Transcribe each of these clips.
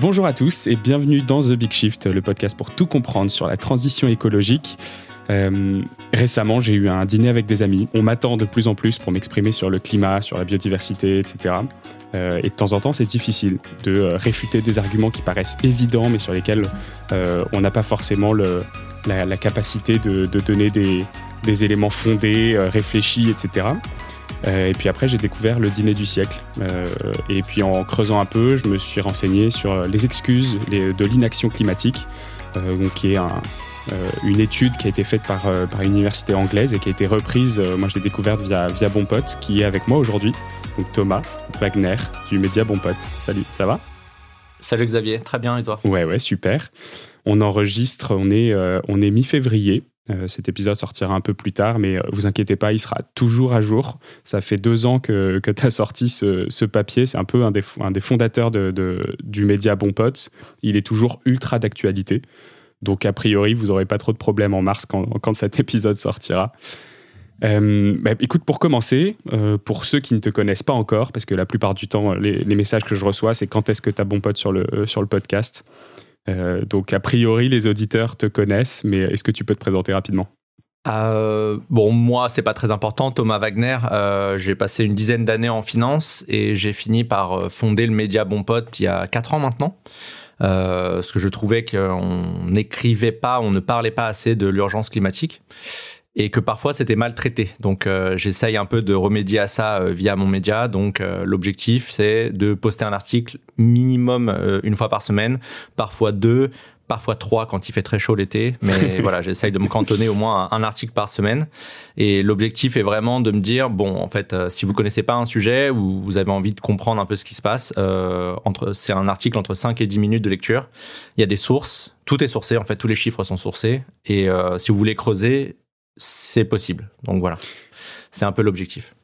Bonjour à tous et bienvenue dans The Big Shift, le podcast pour tout comprendre sur la transition écologique. Euh, récemment, j'ai eu un dîner avec des amis. On m'attend de plus en plus pour m'exprimer sur le climat, sur la biodiversité, etc. Euh, et de temps en temps, c'est difficile de euh, réfuter des arguments qui paraissent évidents, mais sur lesquels on n'a pas forcément la, capacité de, donner des, éléments fondés, réfléchis, etc. Euh, et puis après, j'ai découvert le dîner du siècle. Euh, et puis en creusant un peu, je me suis renseigné sur les excuses de l'inaction climatique, euh, donc, qui est une étude qui a été faite par, par une université anglaise et qui a été reprise, moi je l'ai découverte via, via Bon Pote, qui est avec moi aujourd'hui, donc Thomas Wagner du média Bon Pote. Salut, ça va? Salut Xavier, très bien et toi? Ouais, ouais, super. On enregistre, on est, on est mi-février. Euh, cet épisode sortira un peu plus tard, mais euh, vous inquiétez pas, il sera toujours à jour. Ça fait deux ans que, que tu as sorti ce, papier. C'est un peu un des, fondateurs de, du média Bon Potes. Il est toujours ultra d'actualité. Donc, a priori, vous n'aurez pas trop de problèmes en mars quand, quand cet épisode sortira. Euh, bah, écoute, pour commencer, pour ceux qui ne te connaissent pas encore, parce que la plupart du temps, les, messages que je reçois, c'est quand est-ce que tu as bon sur le, sur le podcast? Euh, donc, a priori, les auditeurs te connaissent, mais est-ce que tu peux te présenter rapidement? Euh, bon, moi, c'est pas très important. Thomas Wagner, euh, j'ai passé une dizaine d'années en finance et j'ai fini par fonder le média Bon Pote il y a 4 ans maintenant. parce que je trouvais qu'on n'écrivait pas, on ne parlait pas assez de l'urgence climatique et que parfois c'était mal traité. Donc euh, j'essaye un peu de remédier à ça euh, via mon média. Donc euh, l'objectif c'est de poster un article minimum une fois par semaine, parfois deux, parfois trois quand il fait très chaud l'été. Mais voilà, j'essaye de me cantonner au moins un article par semaine. Et l'objectif est vraiment de me dire bon, en fait, si vous connaissez pas un sujet ou vous avez envie de comprendre un peu ce qui se passe, entre c'est un article entre 5 et 10 minutes de lecture. Il y a des sources, tout est sourcé en fait, tous les chiffres sont sourcés. Et si vous voulez creuser, c'est possible. Donc voilà, c'est un peu l'objectif.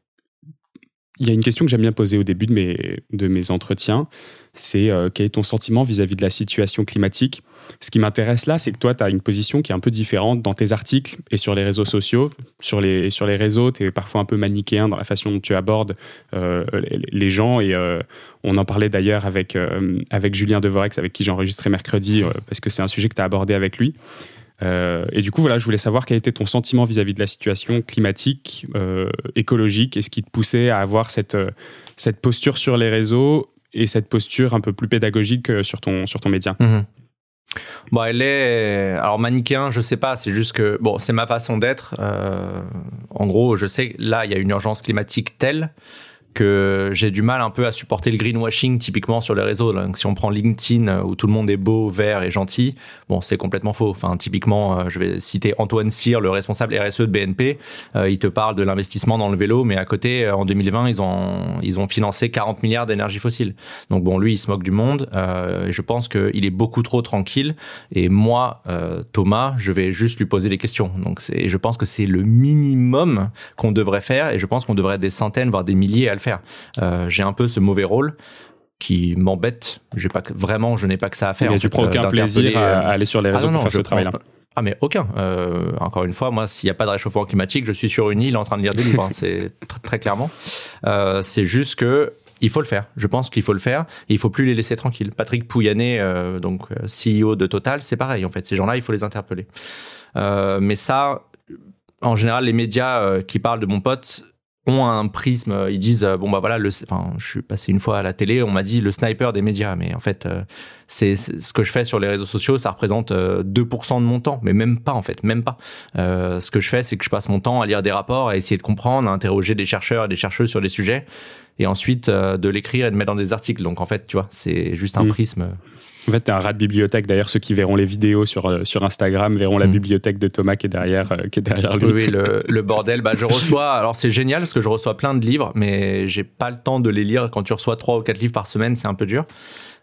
Il y a une question que j'aime bien poser au début de mes, de mes entretiens, c'est euh, quel est ton sentiment vis-à-vis de la situation climatique? Ce qui m'intéresse là, c'est que toi, tu as une position qui est un peu différente dans tes articles et sur les réseaux sociaux. Sur les, sur les réseaux, tu es parfois un peu manichéen dans la façon dont tu abordes euh, les gens. Et euh, on en parlait d'ailleurs avec, avec Julien Devorex, avec qui j'ai enregistré mercredi, parce que c'est un sujet que tu as abordé avec lui. Euh, et du coup, voilà, je voulais savoir quel était ton sentiment vis-à-vis de la situation climatique, euh, écologique, et ce qui te poussait à avoir cette, euh, cette posture sur les réseaux et cette posture un peu plus pédagogique sur ton, sur ton média? Mhm. Bon, elle est. Alors, manichéen, je sais pas, c'est juste que. Bon, c'est ma façon d'être. en gros, je sais, là, il y a une urgence climatique telle que j'ai du mal un peu à supporter le greenwashing typiquement sur les réseaux. Donc, si on prend LinkedIn euh, où tout le monde est beau, vert et gentil, bon, c'est complètement faux. Enfin, typiquement, euh, je vais citer Antoine Cyr, le responsable RSE de BNP. Euh, il te parle de l'investissement dans le vélo, mais à côté, en 2020, ils ont ils ont financé 40 milliards d'énergie fossile. Donc bon, lui, il se moque du monde. Euh, je pense qu'il est beaucoup trop tranquille. Et moi, Thomas, je vais juste lui poser des questions. Donc je pense que c'est le minimum qu'on devrait faire, et je pense qu'on devrait être des centaines, voire des milliers à le faire. Euh, j'ai un peu ce mauvais rôle qui m'embête. J'ai pas vraiment, je n'ai pas que ça à faire. Et tu prends aucun plaisir à, aller sur les ah réseaux pour faire ce travail-là. Ah mais aucun. Euh, encore une fois, moi, s'il n'y a pas de réchauffement climatique, je suis sur une île en train de lire des livres. Hein. c'est très clairement. Euh, c'est juste que il faut le faire. Je pense qu'il faut le faire. Et il faut plus les laisser tranquilles. Patrick Pouyanné, donc CEO de Total, c'est pareil. En fait, ces gens-là, il faut les interpeller. mais ça, en général, les médias qui parlent de mon pote ont un prisme, ils disent bon bah voilà, le, enfin, je suis passé une fois à la télé, on m'a dit le sniper des médias, mais en fait euh, c'est ce que je fais sur les réseaux sociaux, ça représente 2% euh, de mon temps, mais même pas en fait, même pas. Euh, ce que je fais, c'est que je passe mon temps à lire des rapports, à essayer de comprendre, à interroger des chercheurs et des chercheuses sur les sujets, et ensuite de l'écrire et de mettre dans des articles. Donc en fait, tu vois, c'est juste un mmh. prisme en fait, tu es un rat de bibliothèque. D'ailleurs, ceux qui verront les vidéos sur, euh, sur Instagram verront la mm. bibliothèque de Thomas qui est derrière, euh, qui est derrière lui. Oui, le, bordel. Bah, je reçois. Alors, c'est génial parce que je reçois plein de livres, mais j'ai pas le temps de les lire. Quand tu reçois trois ou quatre livres par semaine, c'est un peu dur.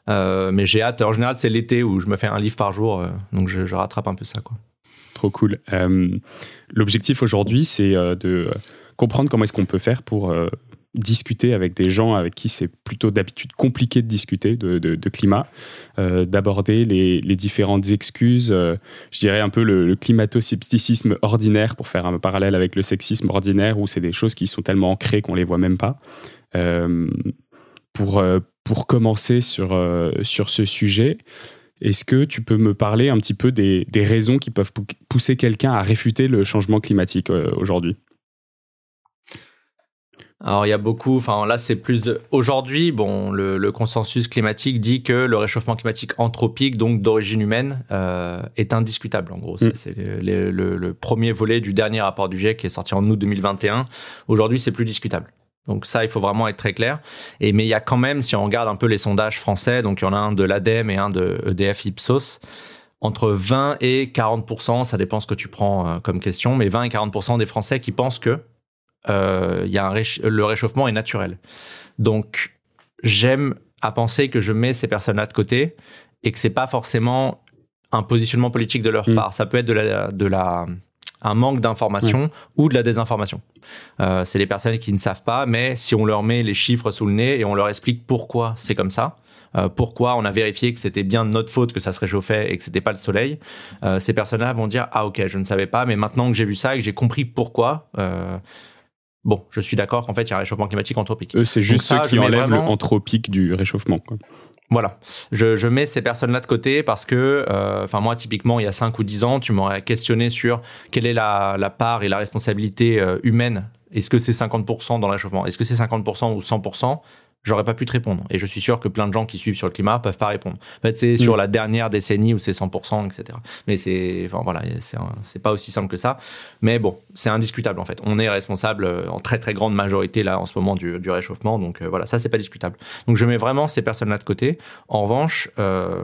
Euh, mais j'ai hâte. En général, c'est l'été où je me fais un livre par jour. donc, je, je, rattrape un peu ça. Quoi. Trop cool. L'objectif aujourd'hui, c'est de comprendre comment est-ce qu'on peut faire pour discuter avec des gens avec qui c'est plutôt d'habitude compliqué de discuter de, climat, euh, d'aborder les, différentes excuses, euh, je dirais un peu le, climato-scepticisme ordinaire pour faire un parallèle avec le sexisme ordinaire où c'est des choses qui sont tellement ancrées qu'on les voit même pas. pour, pour commencer sur, sur ce sujet, est-ce que tu peux me parler un petit peu des, des raisons qui peuvent pousser quelqu'un à réfuter le changement climatique aujourd'hui? Alors il y a beaucoup, enfin là c'est plus de... Aujourd'hui, bon, le, consensus climatique dit que le réchauffement climatique anthropique, donc d'origine humaine, euh, est indiscutable en gros. Mm. C'est le, premier volet du dernier rapport du GIEC qui est sorti en août 2021. Aujourd'hui c'est plus discutable. Donc ça, il faut vraiment être très clair. Et mais il y a quand même, si on regarde un peu les sondages français, donc il y en a un de l'ADEME et un de EDF Ipsos, entre 20 et 40 ça dépend ce que tu prends euh, comme question, mais 20 et 40% des Français qui pensent que euh, y a un le réchauffement est naturel. Donc, j'aime à penser que je mets ces personnes-là de côté et que c'est pas forcément un positionnement politique de leur mm. part. Ça peut être de la, de la un manque d'information ou de la désinformation. Euh, c'est les personnes qui ne savent pas, mais si on leur met les chiffres sous le nez et on leur explique pourquoi c'est comme ça, euh, pourquoi on a vérifié que c'était bien de notre faute que ça se réchauffait et que c'était pas le soleil, euh, ces personnes-là vont dire ah ok je ne savais pas, mais maintenant que j'ai vu ça et que j'ai compris pourquoi, Bon, je suis d'accord qu'en fait, il y a un réchauffement climatique anthropique. Eux, c'est juste ceux qui enlèvent l'anthropique du réchauffement. Voilà. Je, mets ces personnes-là de côté parce que, euh, enfin, moi, typiquement, il y a 5 ou 10 ans, tu m'aurais questionné sur quelle est la, part et la responsabilité euh, humaine. Est-ce que c'est 50% dans le réchauffement? Est-ce que c'est 50% ou 100% j'aurais pas pu te répondre. Et je suis sûr que plein de gens qui suivent sur le climat peuvent pas répondre. En fait, c'est sur mm. la dernière décennie où c'est 100%, etc. Mais c'est, enfin, voilà, c'est pas aussi simple que ça. Mais bon, c'est indiscutable en fait. On est responsable euh, en très très grande majorité là en ce moment du, du réchauffement. Donc euh, voilà, ça c'est pas discutable. Donc je mets vraiment ces personnes-là de côté. En revanche, euh,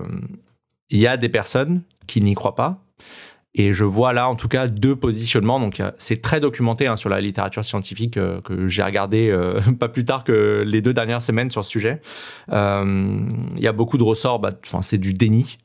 il y a des personnes qui n'y croient pas et je vois là, en tout cas, deux positionnements. Donc, c'est très documenté hein, sur la littérature scientifique euh, que j'ai regardé euh, pas plus tard que les deux dernières semaines sur ce sujet. Euh, il y a beaucoup de ressorts. Bah, c'est du déni.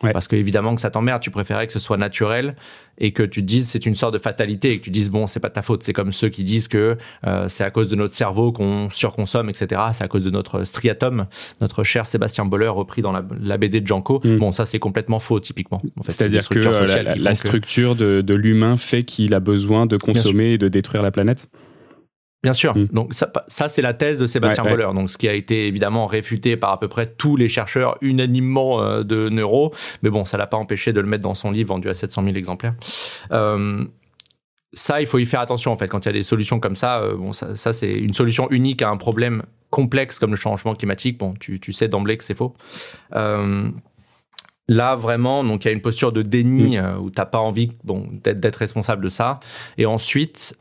Parce qu'évidemment que ça t'emmerde, tu préférais que ce soit naturel et que tu te dises c'est une sorte de fatalité et que tu dises bon c'est pas ta faute. C'est comme ceux qui disent que euh, c'est à cause de notre cerveau qu'on surconsomme, etc. C'est à cause de notre striatum, notre cher Sébastien Boller repris dans la, BD de Janko. Mm. Bon ça c'est complètement faux typiquement. En fait, C'est-à-dire que euh, la, structure de, de l'humain fait qu'il a besoin de consommer et de détruire la planète? Bien sûr. Mm. Donc ça, ça c'est la thèse de Sébastien Boller. Donc ce qui a été évidemment réfuté par à peu près tous les chercheurs unanimement euh, de neuro. Mais bon, ça l'a pas empêché de le mettre dans son livre vendu à 700 000 exemplaires. Euh, ça, il faut y faire attention en fait. Quand il y a des solutions comme ça, euh, bon, ça, ça c'est une solution unique à un problème complexe comme le changement climatique. Bon, tu, tu sais d'emblée que c'est faux. Là, vraiment, donc il y a une posture de déni mm. où t'as pas envie bon, d'être responsable de ça. Et ensuite,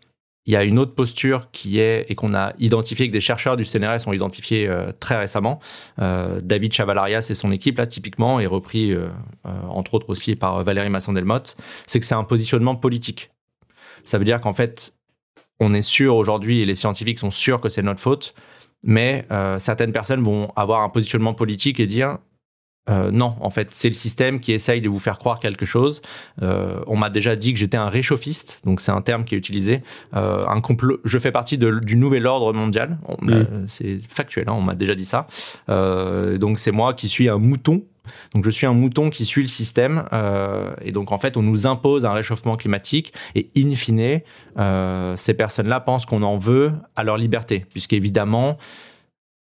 il y a une autre posture qui est, et qu'on a identifié, que des chercheurs du CNRS ont identifié euh, très récemment. Euh, David Chavalarias et son équipe, là, typiquement, est repris, euh, entre autres aussi par Valérie Masson-Delmotte, c'est que c'est un positionnement politique. Ça veut dire qu'en fait, on est sûr aujourd'hui, et les scientifiques sont sûrs que c'est notre faute, mais certaines personnes vont avoir un positionnement politique et dire euh, non, en fait, c'est le système qui essaye de vous faire croire quelque chose. Euh, on m'a déjà dit que j'étais un réchauffiste, donc c'est un terme qui est utilisé. Euh, un complot. Je fais partie du nouvel ordre mondial. Mm. C'est factuel. Hein, on m'a déjà dit ça. donc c'est moi qui suis un mouton. Donc je suis un mouton qui suit le système. et donc en fait, on nous impose un réchauffement climatique. Et in fine, ces personnes-là pensent qu'on en veut à leur liberté, puisqu'évidemment.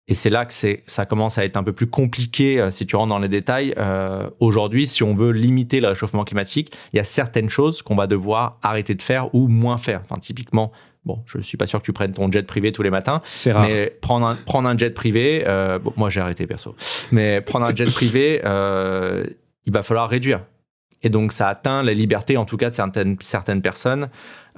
Et c'est là que c'est, ça commence à être un peu plus compliqué euh, si tu rentres dans les détails. Euh, aujourd'hui, si on veut limiter le réchauffement climatique, il y a certaines choses qu'on va devoir arrêter de faire ou moins faire. Enfin, typiquement, bon, je suis pas sûr que tu prennes ton jet privé tous les matins. C'est rare. Mais prendre un, prendre un jet privé, euh, bon, moi j'ai arrêté perso. Mais prendre un jet privé, euh, il va falloir réduire. Et donc ça atteint la liberté, en tout cas de certaines, certaines personnes.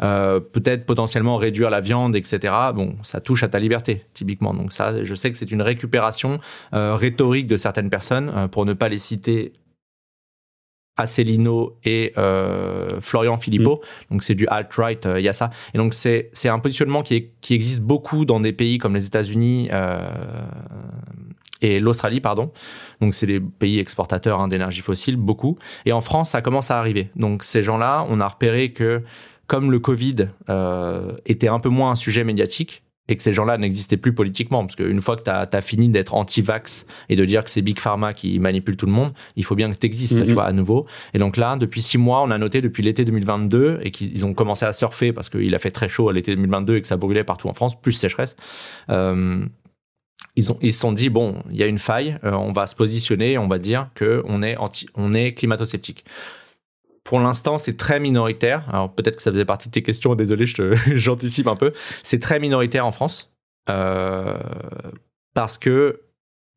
Euh, peut-être potentiellement réduire la viande, etc. Bon, ça touche à ta liberté, typiquement. Donc ça, je sais que c'est une récupération euh, rhétorique de certaines personnes, euh, pour ne pas les citer Asselineau et Florian Philippot. Mm. Donc c'est du alt-right, il y a ça. Et donc c'est un positionnement qui, qui existe beaucoup dans des pays comme les États-Unis et l'Australie, pardon. Donc c'est des pays exportateurs hein, d'énergie fossile, beaucoup. Et en France, ça commence à arriver. Donc ces gens-là, on a repéré que comme le Covid euh, était un peu moins un sujet médiatique, et que ces gens-là n'existaient plus politiquement, parce qu'une fois que tu as, fini d'être anti-vax et de dire que c'est Big Pharma qui manipule tout le monde, il faut bien que tu existes, tu mm-hmm. vois, à nouveau. Et donc là, depuis six mois, on a noté depuis l'été 2022, et qu'ils ont commencé à surfer parce qu'il a fait très chaud à l'été 2022 et que ça brûlait partout en France, plus sécheresse. Euh, ils ont ils se sont dit bon, il y a une faille, on va se positionner, on va dire que on est anti, on est climato-sceptique. Pour l'instant, c'est très minoritaire. Alors peut-être que ça faisait partie de tes questions. Désolé, j'anticipe un peu. C'est très minoritaire en France parce que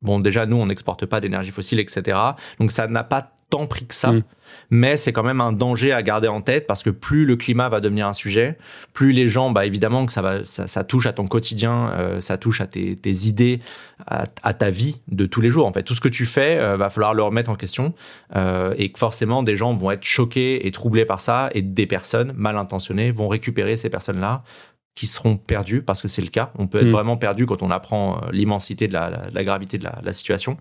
Bon, déjà, nous, on n'exporte pas d'énergie fossile, etc. Donc, ça n'a pas tant pris que ça. Mm. Mais c'est quand même un danger à garder en tête parce que plus le climat va devenir un sujet, plus les gens, bah, évidemment que ça, va, ça, touche à ton quotidien, euh, ça touche à tes, idées, à, ta vie de tous les jours. En fait, tout ce que tu fais, euh, va falloir le remettre en question euh, et que forcément, des gens vont être choqués et troublés par ça et des personnes mal intentionnées vont récupérer ces personnes-là qui seront perdus parce que c'est le cas. On peut être mm. vraiment perdu quand on apprend euh, l'immensité de la, gravité de la, situation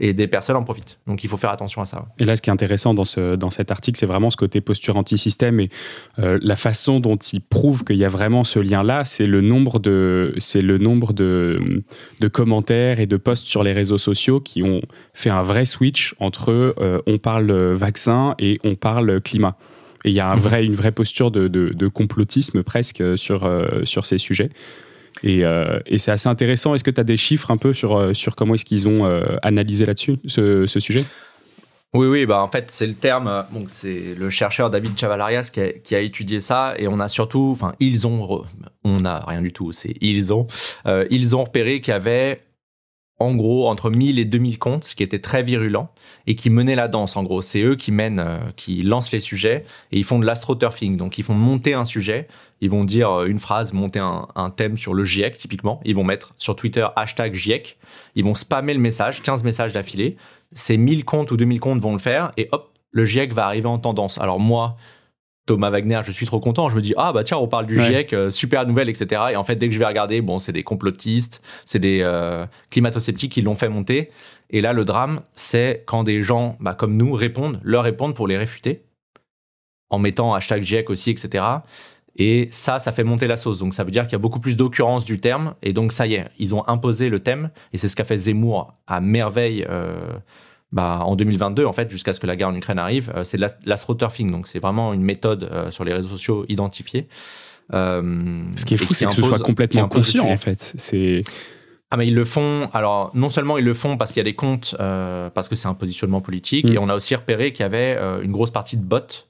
et des personnes en profitent. Donc il faut faire attention à ça. Et là, ce qui est intéressant dans, ce, dans cet article, c'est vraiment ce côté posture anti-système et euh, la façon dont il prouve qu'il y a vraiment ce lien-là, c'est le nombre de, c'est le nombre de, de commentaires et de posts sur les réseaux sociaux qui ont fait un vrai switch entre euh, on parle vaccin et on parle climat. Et il y a un mhm. vrai, une vraie posture de, de, complotisme presque sur, euh, sur ces sujets. Et, euh, et c'est assez intéressant. Est-ce que tu as des chiffres un peu sur, euh, sur comment est-ce qu'ils ont analysé là-dessus, ce, ce, sujet? Oui, oui, bah en fait, c'est le terme. Donc, c'est le chercheur David Chavalarias qui a, qui a, étudié ça, et on a surtout, enfin, ils ont, on a rien du tout. C'est ils ont, ils ont repéré qu'il y avait en gros entre 1000 et 2000 comptes qui étaient très virulents et qui menaient la danse en gros. C'est eux qui mènent euh, qui lancent les sujets et ils font de l'astroturfing. Donc ils font monter un sujet ils vont dire euh, une phrase monter un, thème sur le GIEC typiquement. Ils vont mettre sur Twitter hashtag GIEC ils vont spammer le message 15 messages d'affilée. Ces 1000 comptes ou 2000 comptes vont le faire et hop le GIEC va arriver en tendance. Alors moi Thomas Wagner, je suis trop content. Je me dis, ah bah tiens, on parle du GIEC, euh, super nouvelle, etc. Et en fait, dès que je vais regarder, bon, c'est des complotistes, c'est des euh, climato-sceptiques qui l'ont fait monter. Et là, le drame, c'est quand des gens bah, comme nous répondent, leur répondent pour les réfuter, en mettant hashtag GIEC aussi, etc. Et ça, ça fait monter la sauce. Donc ça veut dire qu'il y a beaucoup plus d'occurrence du terme. Et donc ça y est, ils ont imposé le thème. Et c'est ce qu'a fait Zemmour à merveille. Euh, bah, en 2022, en fait, jusqu'à ce que la guerre en Ukraine arrive, euh, c'est de l'astroturfing. Donc, c'est vraiment une méthode euh, sur les réseaux sociaux identifiée. Euh, ce qui est fou, c'est que ce soit complètement conscient, en fait. C'est. Ah mais ils le font. Alors non seulement ils le font parce qu'il y a des comptes, parce que c'est un positionnement politique, mm. et on a aussi repéré qu'il y avait une grosse partie de bots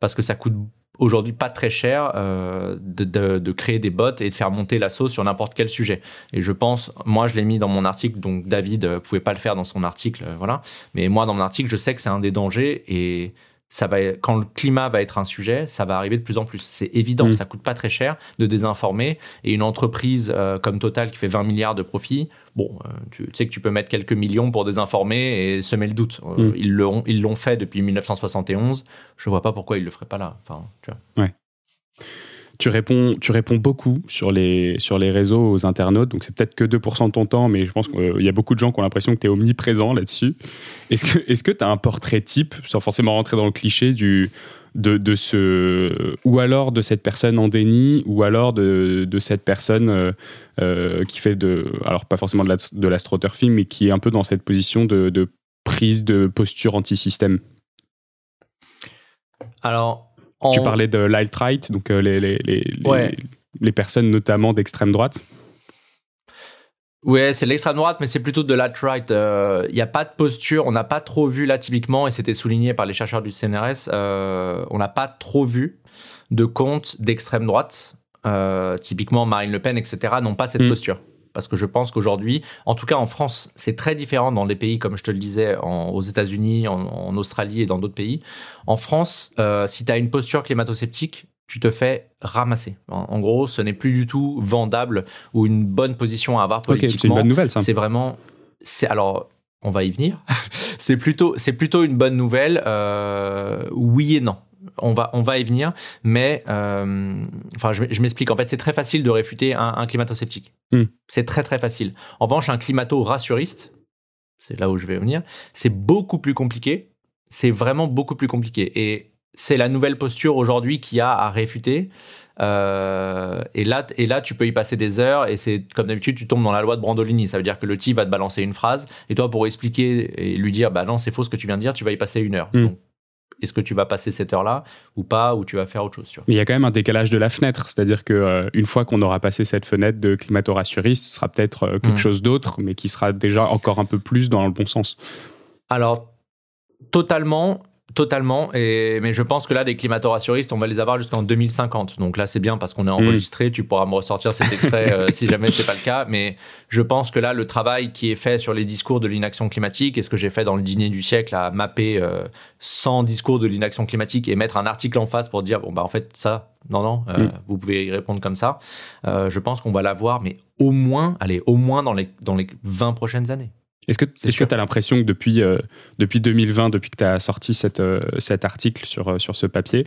parce que ça coûte aujourd'hui pas très cher euh, de, créer des bots et de faire monter la sauce sur n'importe quel sujet. Et je pense, moi je l'ai mis dans mon article, donc David euh, pouvait pas le faire dans son article, euh, voilà. Mais moi dans mon article, je sais que c'est un des dangers et ça va, quand le climat va être un sujet, ça va arriver de plus en plus. C'est évident, mm. ça coûte pas très cher de désinformer. Et une entreprise euh, comme Total qui fait 20 milliards de profits, bon, euh, tu, sais que tu peux mettre quelques millions pour désinformer et semer le doute. Euh, mm. Ils l'ont, ils l'ont fait depuis 1971. Je vois pas pourquoi ils le feraient pas là. Enfin, tu vois. Ouais tu réponds, tu réponds beaucoup sur les, sur les réseaux aux internautes, donc c'est peut-être que 2% de ton temps, mais je pense qu'il y a beaucoup de gens qui ont l'impression que tu es omniprésent là-dessus. Est-ce que tu as un portrait type, sans forcément rentrer dans le cliché, du, de, de ce, ou alors de cette personne en déni, ou alors de, de cette personne euh, euh, qui fait de, alors pas forcément de l'astroturfing, mais qui est un peu dans cette position de, de prise de posture anti-système? Alors, tu parlais de l'alt-right, donc euh, les, les, les, les, personnes notamment d'extrême droite. Ouais, c'est l'extrême droite, mais c'est plutôt de l'alt-right. Il euh, n'y a pas de posture, on n'a pas trop vu là typiquement, et c'était souligné par les chercheurs du CNRS, euh, on n'a pas trop vu de comptes d'extrême droite, typiquement Marine Le Pen, etc., n'ont pas cette mm. posture parce que je pense qu'aujourd'hui, en tout cas en France, c'est très différent dans les pays, comme je te le disais, aux États-Unis, en, Australie et dans d'autres pays. En France, euh, si tu as une posture climato-sceptique, tu te fais ramasser. En, gros, ce n'est plus du tout vendable ou une bonne position à avoir politiquement. c'est une bonne nouvelle, ça. C'est vraiment, c'est alors, on va y venir. c'est plutôt, c'est plutôt une bonne nouvelle. Euh, oui et non on va, on va y venir, mais euh, enfin, je, m'explique. En fait, c'est très facile de réfuter un, climato-sceptique. Hmm. C'est très très facile. En revanche, un climato-rassuriste, c'est là où je vais venir, c'est beaucoup plus compliqué. C'est vraiment beaucoup plus compliqué. Et c'est la nouvelle posture aujourd'hui qui a à réfuter. Euh, et là, et là, tu peux y passer des heures. Et c'est comme d'habitude, tu tombes dans la loi de Brandolini. Ça veut dire que le type va te balancer une phrase, et toi, pour expliquer et lui dire, bah non, c'est faux ce que tu viens de dire, tu vas y passer une heure. Hmm est-ce que tu vas passer cette heure-là ou pas, ou tu vas faire autre chose. Mais il y a quand même un décalage de la fenêtre, c'est-à-dire que euh, une fois qu'on aura passé cette fenêtre de climato-rassuriste, ce sera peut-être euh, quelque mmh. chose d'autre, mais qui sera déjà encore un peu plus dans le bon sens. Alors, totalement. Totalement, et, mais je pense que là, des climato-rassuristes, on va les avoir jusqu'en 2050. Donc là, c'est bien parce qu'on est mmh. enregistré, tu pourras me ressortir cet extrait euh, si jamais c'est pas le cas. Mais je pense que là, le travail qui est fait sur les discours de l'inaction climatique, et ce que j'ai fait dans le dîner du siècle, à mapper 100 euh, discours de l'inaction climatique et mettre un article en face pour dire, bon, bah en fait, ça, non, non, euh, mmh. vous pouvez y répondre comme ça. je pense qu'on va l'avoir, mais au moins, allez, au moins dans les, dans les 20 prochaines années. Est-ce que tu as l'impression que depuis, euh, depuis 2020, depuis que tu as sorti cette, euh, cet article sur, euh, sur ce papier,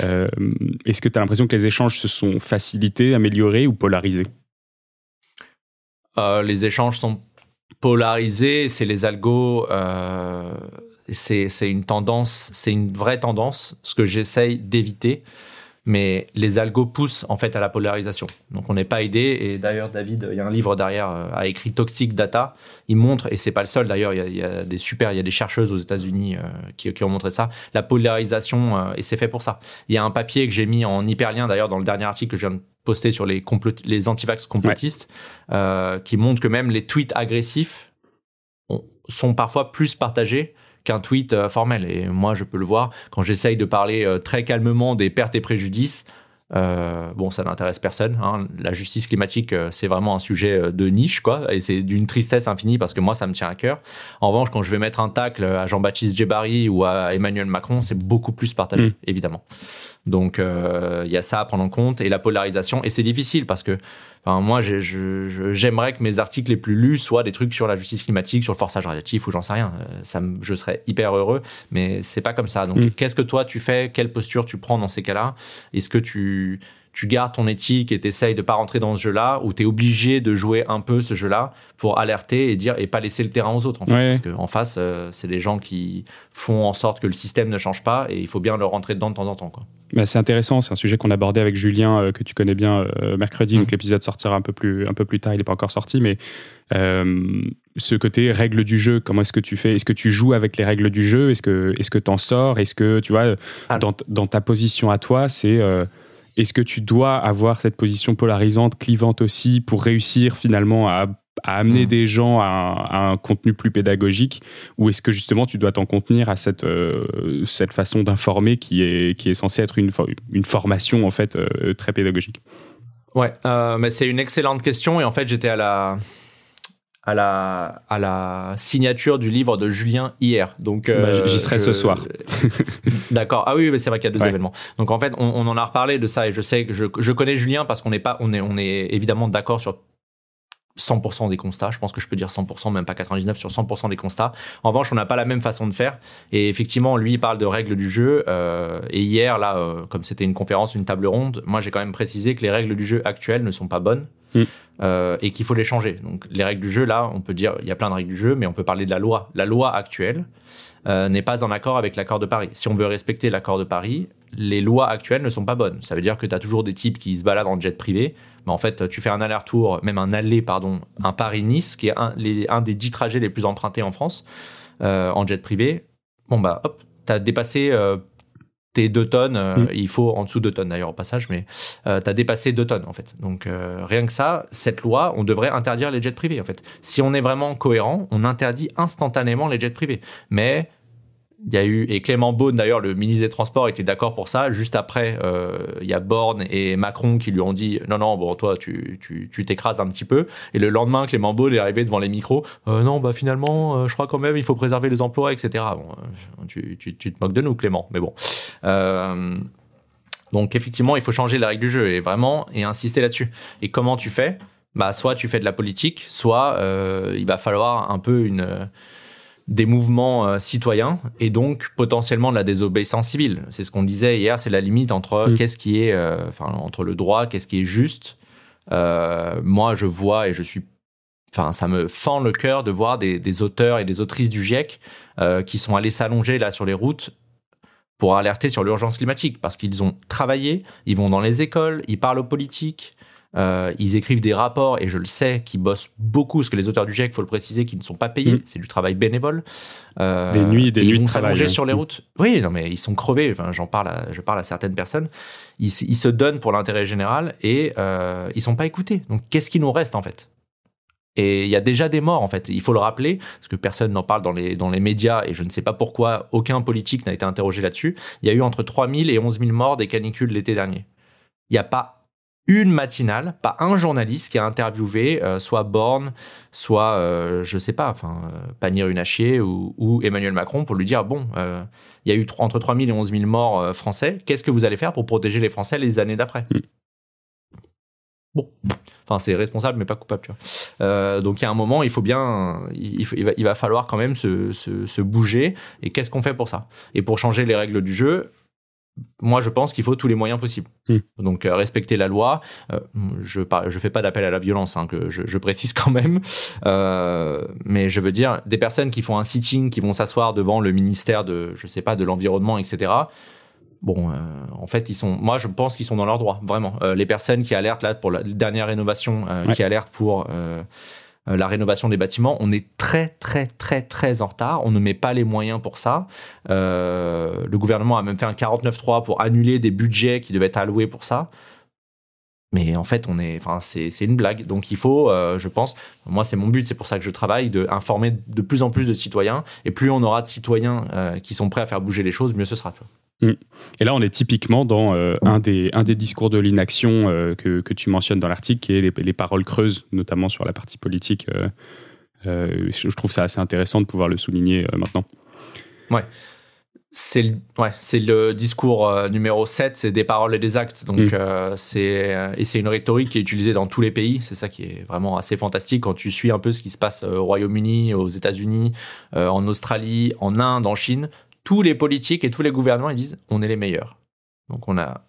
est-ce que tu as l'impression que les échanges se sont facilités, améliorés ou polarisés? Les échanges sont polarisés, c'est les algos, c'est une tendance, c'est une vraie tendance, ce que j'essaye d'éviter mais les algos poussent en fait à la polarisation. Donc on n'est pas aidé. Et d'ailleurs, David, il y a un livre derrière, euh, a écrit Toxic Data. Il montre, et c'est pas le seul d'ailleurs, il, y, a des super, il y a des chercheuses aux États-Unis euh, qui, ont montré ça, la polarisation, euh, et c'est fait pour ça. Il y a un papier que j'ai mis en hyperlien d'ailleurs dans le dernier article que je viens de poster sur les, les antivax complotistes, qui montre que même les tweets agressifs sont parfois plus partagés qu'un tweet euh, formel. Et moi, je peux le voir quand j'essaye de parler euh, très calmement des pertes et préjudices. Euh, bon, ça n'intéresse personne. Hein. La justice climatique, c'est vraiment un sujet de niche, quoi, et c'est d'une tristesse infinie parce que moi, ça me tient à cœur. En revanche, quand je vais mettre un tacle à Jean-Baptiste Djebari ou à Emmanuel Macron, c'est beaucoup plus partagé, mm. évidemment. Donc, il y a ça à prendre en compte et la polarisation. Et c'est difficile parce que Enfin, moi, j'aimerais que mes articles les plus lus soient des trucs sur la justice climatique, sur le forçage radiatif ou j'en sais rien. Euh, ça, je serais hyper heureux, mais c'est pas comme ça. Donc, mm. qu'est-ce que toi tu fais? Quelle posture tu prends dans ces cas-là? Est-ce que tu tu gardes ton éthique et t'essayes de pas rentrer dans ce jeu-là, ou tu es obligé de jouer un peu ce jeu-là pour alerter et dire et pas laisser le terrain aux autres en fait? Parce qu'en face, euh, c'est des gens qui font en sorte que le système ne change pas et il faut bien leur rentrer dedans de temps en temps. Quoi. Bah, c'est intéressant, c'est un sujet qu'on abordait avec Julien, euh, que tu connais bien euh, mercredi, donc mm. l'épisode sortira un peu plus, un peu plus tard, il n'est pas encore sorti, mais ce côté règles du jeu, comment est-ce que tu fais? Est-ce que tu joues avec les règles du jeu? Est-ce que que t'en sors? Est-ce que tu vois dans, dans, ta position à toi, c'est est-ce que tu dois avoir cette position polarisante, clivante aussi, pour réussir finalement à, amener hmm. des gens à un, contenu plus pédagogique Ou est-ce que justement tu dois t'en contenir à cette, euh, cette façon d'informer qui est, qui est censée être une, une formation en fait euh, très pédagogique? Ouais, euh, mais c'est une excellente question et en fait j'étais à la à la, à la signature du livre de Julien hier. Donc, bah, j'y serai ce soir. D'accord. Ah oui, mais c'est vrai qu'il y a deux événements. Donc en fait, on, on, en a reparlé de ça et je sais que je, je connais Julien parce qu'on n'est pas, on est, on est évidemment d'accord sur 100% des constats. Je pense que je peux dire 100%, même pas 99 sur 100% des constats. En revanche, on n'a pas la même façon de faire. Et effectivement, lui, il parle de règles du jeu. Euh, et hier, là, euh, comme c'était une conférence, une table ronde, moi, j'ai quand même précisé que les règles du jeu actuelles ne sont pas bonnes. Mm. Euh, et qu'il faut les changer. Donc les règles du jeu, là, on peut dire, il y a plein de règles du jeu, mais on peut parler de la loi. La loi actuelle n'est pas en accord avec l'accord de Paris. Si on veut respecter l'accord de Paris, les lois actuelles ne sont pas bonnes. Ça veut dire que tu as toujours des types qui se baladent en jet privé. En fait, tu fais un aller-retour, même un aller, pardon, un Paris-Nice, qui est un, un, des dix trajets les plus empruntés en France, euh, en jet privé. Bon, bah, hop, tu as dépassé t'es 2 tonnes, euh, mm. il faut en dessous de 2 tonnes d'ailleurs au passage, mais euh, tu as dépassé 2 tonnes en fait. Donc euh, rien que ça, cette loi, on devrait interdire les jets privés en fait. Si on est vraiment cohérent, on interdit instantanément les jets privés. Mais il y a eu et Clément Beaune d'ailleurs le ministre des Transports était d'accord pour ça. Juste après, euh, il y a Borne et Macron qui lui ont dit non non bon toi tu tu t'écrases un petit peu. Et le lendemain Clément Beaune est arrivé devant les micros. Euh, non bah finalement euh, je crois quand même il faut préserver les emplois etc. Bon tu, tu, tu te moques de nous Clément mais bon. donc effectivement il faut changer la règle du jeu et vraiment et insister là-dessus. Et comment tu fais? Bah soit tu fais de la politique, soit il va falloir un peu une des mouvements euh, citoyens et donc potentiellement de la désobéissance civile. C'est ce qu'on disait hier, c'est la limite entre mm. qu'est-ce qui est, euh, enfin entre le droit, qu'est-ce qui est juste. Euh, moi, je vois et je suis, enfin, ça me fend le cœur de voir des, auteurs et des autrices du GIEC qui sont allés s'allonger là sur les routes pour alerter sur l'urgence climatique parce qu'ils ont travaillé, ils vont dans les écoles, ils parlent aux politiques, Euh, ils écrivent des rapports, et je le sais, qui bossent beaucoup, parce que les auteurs du GIEC, il faut le préciser, qui ne sont pas payés. Mm. C'est du travail bénévole. Euh, des nuits et des nuits ils vont de travail, s'allonger ouais. sur les routes. Oui, non, mais ils sont crevés. Enfin, j'en parle, à- je parle à certaines personnes. Ils se donnent pour l'intérêt général et euh, ils sont pas écoutés. Donc, qu'est-ce qui nous reste en fait? Et il y a déjà des morts en fait. Il faut le rappeler parce que personne n'en parle dans les dans les médias et je ne sais pas pourquoi aucun politique n'a été interrogé là-dessus. Il y a eu entre 3000 et 11 000 morts des canicules l'été dernier. Il n'y a pas une matinale, pas un journaliste qui a interviewé euh, soit Borne, soit euh, je sais pas, enfin euh, Pannier-Runacher ou, ou Emmanuel Macron pour lui dire bon, euh, il y a eu tr- entre 3000 et 11 000 morts euh, français. Qu'est-ce que vous allez faire pour protéger les Français les années d'après Mm. Bon, enfin c'est responsable mais pas coupable. Tu vois. Donc il y a un moment, il faut bien, il, faut- il va, il va falloir quand même se, se- se bouger. Et qu'est-ce qu'on fait pour ça? Et pour changer les règles du jeu, moi je pense qu'il faut tous les moyens possibles. Mm. Donc euh, respecter la loi. Euh, je je fais pas d'appel à la violence, hein, que je, je précise quand même. Euh, mais je veux dire des personnes qui font un sitting, qui vont s'asseoir devant le ministère de, je sais pas, de l'environnement, etc. Bon, euh, en fait, ils sont. Moi, je pense qu'ils sont dans leur droit, vraiment. Les personnes qui alertent là pour la dernière rénovation, Ouais. qui alertent pour la rénovation des bâtiments, on est très, très, très, très en retard. On ne met pas les moyens pour ça. Euh, le gouvernement a même fait un 49.3 pour annuler des budgets qui devaient être alloués pour ça. Mais en fait, on est, enfin, c'est, une blague. Donc, il faut, euh, je pense, moi, c'est mon but, c'est pour ça que je travaille, de informer de plus en plus de citoyens. Et plus on aura de citoyens euh, qui sont prêts à faire bouger les choses, mieux ce sera. Et là, on est typiquement dans euh, un, des, un des discours de l'inaction euh, que, que tu mentionnes dans l'article, qui est les, les paroles creuses, notamment sur la partie politique. euh, je, je trouve ça assez intéressant de pouvoir le souligner maintenant. C'est le, ouais, c'est le discours numéro 7, c'est des paroles et des actes. Donc, Mm. c'est, et c'est une rhétorique qui est utilisée dans tous les pays. C'est ça qui est vraiment assez fantastique quand tu suis un peu ce qui se passe au Royaume-Uni, aux États-Unis, en Australie, en Inde, en Chine. Tous les politiques et tous les gouvernements, ils disent on est les meilleurs. Donc, on a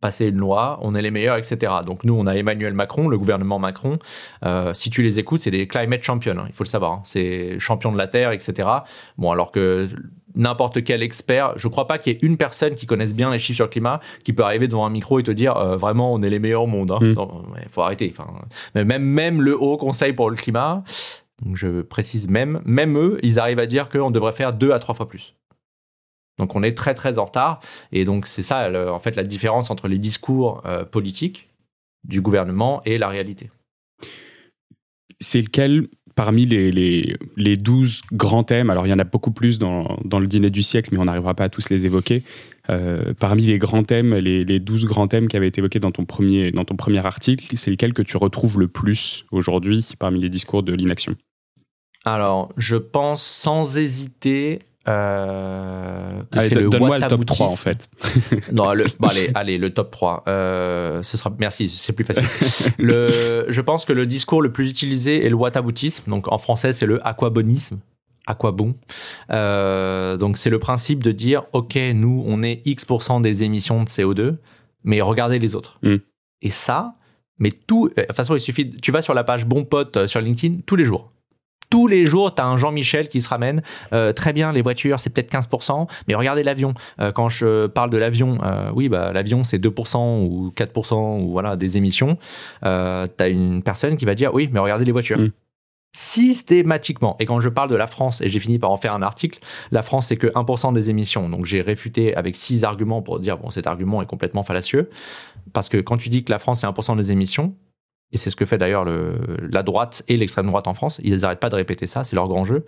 passé une loi, on est les meilleurs, etc. Donc, nous, on a Emmanuel Macron, le gouvernement Macron. Euh, si tu les écoutes, c'est des climate champions, hein, il faut le savoir. hein. C'est champion de la Terre, etc. Bon, alors que n'importe quel expert, je crois pas qu'il y ait une personne qui connaisse bien les chiffres sur le climat qui peut arriver devant un micro et te dire euh, vraiment on est les meilleurs au monde. Hein. Mm. Faut arrêter. Enfin, même même le Haut Conseil pour le climat, donc je précise même, même eux, ils arrivent à dire qu'on devrait faire deux à trois fois plus. Donc on est très très en retard et donc c'est ça le- en fait la différence entre les discours euh, politiques du gouvernement et la réalité. C'est lequel parmi les, les, les 12 grands thèmes, alors il y en a beaucoup plus dans, dans le dîner du siècle, mais on n'arrivera pas à tous les évoquer. Euh, parmi les grands thèmes, les, les 12 grands thèmes qui avaient été évoqués dans ton premier, dans ton premier article, c'est lequel que tu retrouves le plus aujourd'hui parmi les discours de l'inaction? Alors je pense sans hésiter euh, Donne-moi le top 3 en fait. Non, le, bon, allez, allez, le top 3. Euh, ce sera, merci, c'est plus facile. le, je pense que le discours le plus utilisé est le whataboutisme. Donc, en français, c'est le aquabonisme. À quoi bon Euh, Donc, c'est le principe de dire, OK, nous, on est X% des émissions de CO2, mais regardez les autres. Mm. Et ça, mais tout, euh, de toute façon, il suffit, tu vas sur la page Bon Pote euh, sur LinkedIn tous les jours. Tous les jours, tu as un Jean-Michel qui se ramène. Euh, très bien, les voitures, c'est peut-être 15%, mais regardez l'avion. Euh, quand je parle de l'avion, euh, oui, bah, l'avion, c'est 2% ou 4% ou voilà, des émissions. Tu as une personne qui va dire, oui, mais regardez les voitures. Mm. Systématiquement. Et quand je parle de la France, et j'ai fini par en faire un article, la France, c'est que 1% des émissions. Donc j'ai réfuté avec six arguments pour dire, bon, cet argument est complètement fallacieux. Parce que quand tu dis que la France, c'est 1% des émissions, et c'est ce que fait d'ailleurs le- la droite et l'extrême droite en France, ils n'arrêtent pas de répéter ça, c'est leur grand jeu.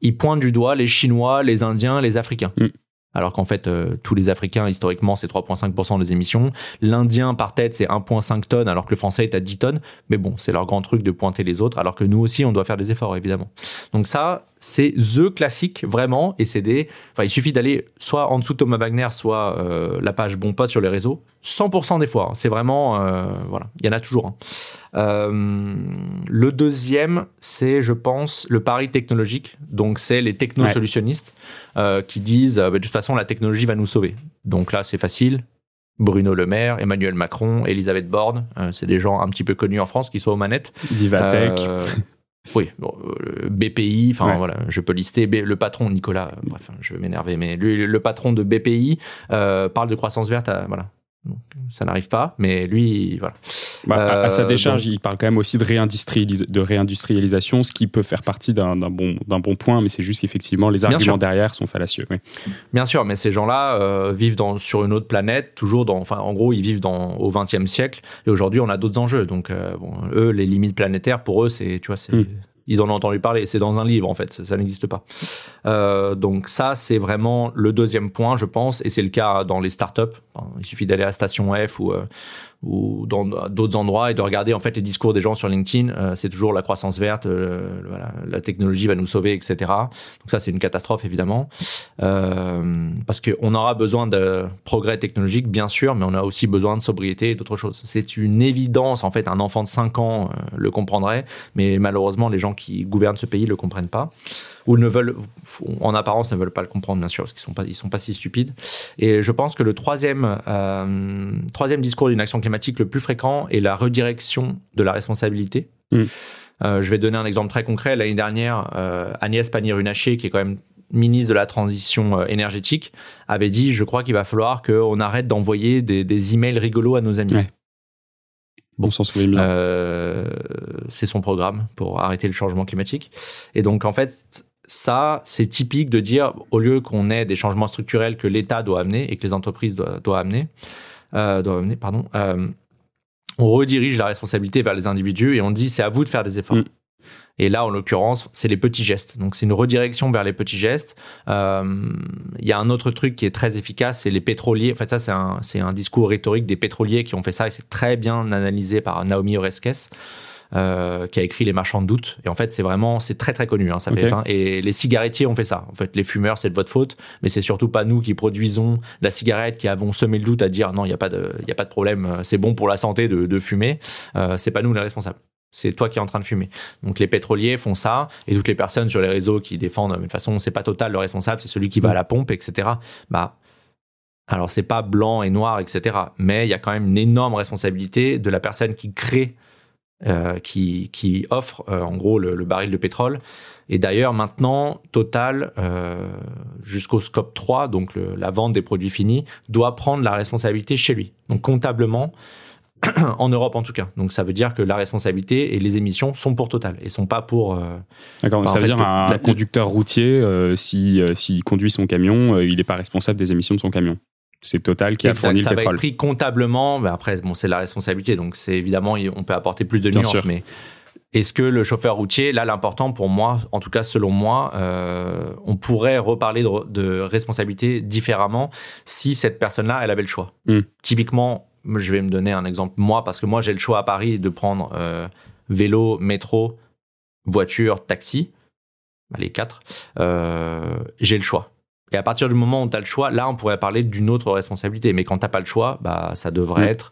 Ils pointent du doigt les Chinois, les Indiens, les Africains. Mm. Alors qu'en fait, euh, tous les Africains, historiquement, c'est 3,5% des émissions. L'Indien, par tête, c'est 1,5 tonnes, alors que le Français est à 10 tonnes. Mais bon, c'est leur grand truc de pointer les autres, alors que nous aussi, on doit faire des efforts, évidemment. Donc ça, c'est the classique, vraiment. Et c'est des... Enfin, il suffit d'aller soit en dessous de Thomas Wagner, soit euh, la page Bon Pote sur les réseaux. 100% des fois. hein. C'est vraiment... euh, voilà, il y en a toujours. hein. Euh, le deuxième, c'est, je pense, le pari technologique. Donc, c'est les technosolutionnistes euh, qui disent bah, de toute façon, la technologie va nous sauver. Donc là, c'est facile. Bruno Le Maire, Emmanuel Macron, Elisabeth Borne, c'est des gens un petit peu connus en France qui sont aux manettes. Vivatech. Euh, oui, bon, euh, BPI, enfin Ouais. voilà, je peux lister le patron Nicolas. euh, bref, je vais m'énerver, mais lui, le patron de BPI euh, parle de croissance verte. à- voilà, ça n'arrive pas, mais lui, voilà. Bah, à, sa décharge, il parle quand même aussi de, de réindustrialisation, ce qui peut faire partie d'un bon, bon point, mais c'est juste qu'effectivement, les arguments derrière sont fallacieux. Bien sûr, mais ces gens-là vivent dans, sur une autre planète, toujours dans, enfin, en gros, ils vivent dans, au XXe siècle, et aujourd'hui, on a d'autres enjeux. Donc, bon, eux, les limites planétaires, pour eux, c'est, tu vois, c'est. Hmm. Ils en ont entendu parler. C'est dans un livre, en fait. Ça, n'existe pas. Euh, donc, ça, c'est vraiment le deuxième point, je pense. Et c'est le cas dans les startups. Il suffit d'aller à Station F ou, euh, ou dans d'autres endroits et de regarder en fait les discours des gens sur LinkedIn. Euh, c'est toujours la croissance verte, euh, voilà, la technologie va nous sauver, etc. Donc ça c'est une catastrophe évidemment euh, parce qu'on aura besoin de progrès technologique bien sûr, mais on a aussi besoin de sobriété et d'autres choses. C'est une évidence en fait. Un enfant de 5 ans le comprendrait, mais malheureusement les gens qui gouvernent ce pays le comprennent pas ou ne veulent, en apparence, ne veulent pas le comprendre, bien sûr, parce qu'ils sont pas, ils sont pas si stupides. Et je pense que le troisième, euh, troisième discours d'une action climatique le plus fréquent est la redirection de la responsabilité. Mm. Euh, je vais donner un exemple très concret. L'année dernière, euh, Agnès Pannier-Runacher, qui est quand même ministre de la transition énergétique, avait dit, je crois qu'il va falloir qu'on arrête d'envoyer des, des, emails rigolos à nos amis. Bon, souvient bien. Euh, c'est son programme pour arrêter le changement climatique. Et donc, en fait, ça, c'est typique de dire, au lieu qu'on ait des changements structurels que l'État doit amener et que les entreprises doivent, amener, euh, amener, pardon, euh, on redirige la responsabilité vers les individus et on dit c'est à vous de faire des efforts. Mm. Et là, en l'occurrence, c'est les petits gestes. Donc, c'est une redirection vers les petits gestes. Euh, il y a un autre truc qui est très efficace, c'est les pétroliers. En fait, ça, c'est un, un, discours rhétorique des pétroliers qui ont fait ça et c'est très bien analysé par Naomi Oreskes. Euh, qui a écrit Les Marchands de doute. Et en fait, c'est vraiment, c'est très très connu. Hein, ça fait Et les cigarettiers ont fait ça. En fait, les fumeurs, c'est de votre faute, mais c'est surtout pas nous qui produisons la cigarette qui avons semé le doute à dire non, il y a pas de, y a pas de problème, euh, c'est bon pour la santé de, de fumer. Euh, c'est pas nous les responsables. C'est toi qui es en train de fumer. Donc les pétroliers font ça, et toutes les personnes sur les réseaux qui défendent, de toute façon, c'est pas Total le responsable, c'est celui qui va à la pompe, etc. Bah, alors c'est pas blanc et noir, etc. Mais il y a quand même une énorme responsabilité de la personne qui crée euh, qui, qui, offre euh, en gros le, baril de pétrole. Et d'ailleurs maintenant, Total, euh, jusqu'au scope 3, donc la vente des produits finis, doit prendre la responsabilité chez lui. Donc comptablement, en Europe en tout cas. Donc ça veut dire que la responsabilité et les émissions sont pour Total et sont pas pour. D'accord. Ça veut dire un conducteur routier, s'il si, conduit son camion, il n'est pas responsable des émissions de son camion. C'est Total qui a fourni le pétrole. Ça va être pris comptablement. Mais après, bon, c'est la responsabilité. Donc, c'est évidemment, on peut apporter plus de nuances. Mais est-ce que le chauffeur routier, là, l'important pour moi, en tout cas selon moi, euh, on pourrait reparler de, responsabilité différemment si cette personne-là, elle avait le choix. Hmm. Typiquement, je vais me donner un exemple moi, parce que moi, j'ai le choix à Paris de prendre euh, vélo, métro, voiture, taxi. Les quatre. Euh, j'ai le choix. Et à partir du moment où tu as le choix, là, on pourrait parler d'une autre responsabilité. Mais quand tu n'as pas le choix, bah, ça devrait mm. être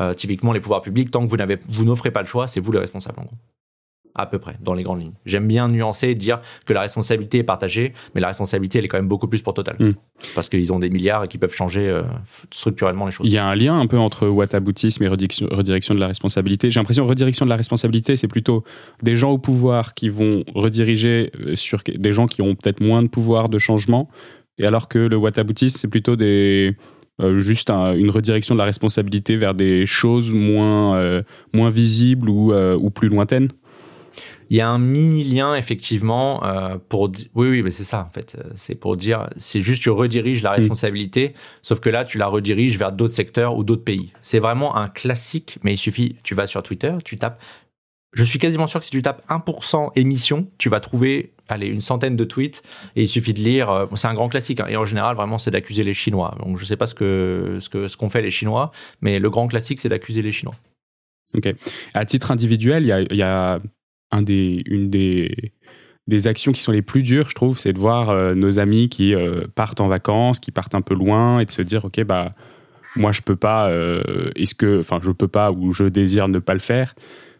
euh, typiquement les pouvoirs publics. Tant que vous n'avez, vous n'offrez pas le choix, c'est vous les responsables, en gros à peu près, dans les grandes lignes. J'aime bien nuancer et dire que la responsabilité est partagée, mais la responsabilité, elle est quand même beaucoup plus pour Total. Hmm. Parce qu'ils ont des milliards et qui peuvent changer euh, structurellement les choses. Il y a un lien un peu entre whataboutisme et redirection, de la responsabilité. J'ai l'impression que redirection de la responsabilité, c'est plutôt des gens au pouvoir qui vont rediriger euh, sur des gens qui ont peut-être moins de pouvoir de changement, et alors que le whataboutisme, c'est plutôt des... Euh, juste une redirection de la responsabilité vers des choses moins, moins visibles ou, ou plus lointaines. Il y a un mini lien effectivement euh, pour oui oui mais c'est ça en fait. Euh, c'est pour dire c'est juste tu rediriges la responsabilité sauf que là tu la rediriges vers d'autres secteurs ou d'autres pays. C'est vraiment un classique mais il suffit tu vas sur Twitter tu tapes je suis quasiment sûr que si tu tapes 1% émission tu vas trouver allez une centaine de tweets et il suffit de lire euh, c'est un grand classique hein, et en général vraiment c'est d'accuser les Chinois donc je sais pas ce que ce que ce qu'ont fait les Chinois mais le grand classique c'est d'accuser les Chinois Ok. À titre individuel, il y a, un des, une des, des actions qui sont les plus dures, je trouve, c'est de voir euh, nos amis qui euh, partent en vacances, qui partent un peu loin et de se dire, ok, bah, moi, je peux pas, est-ce que, enfin, je peux pas ou je désire ne pas le faire.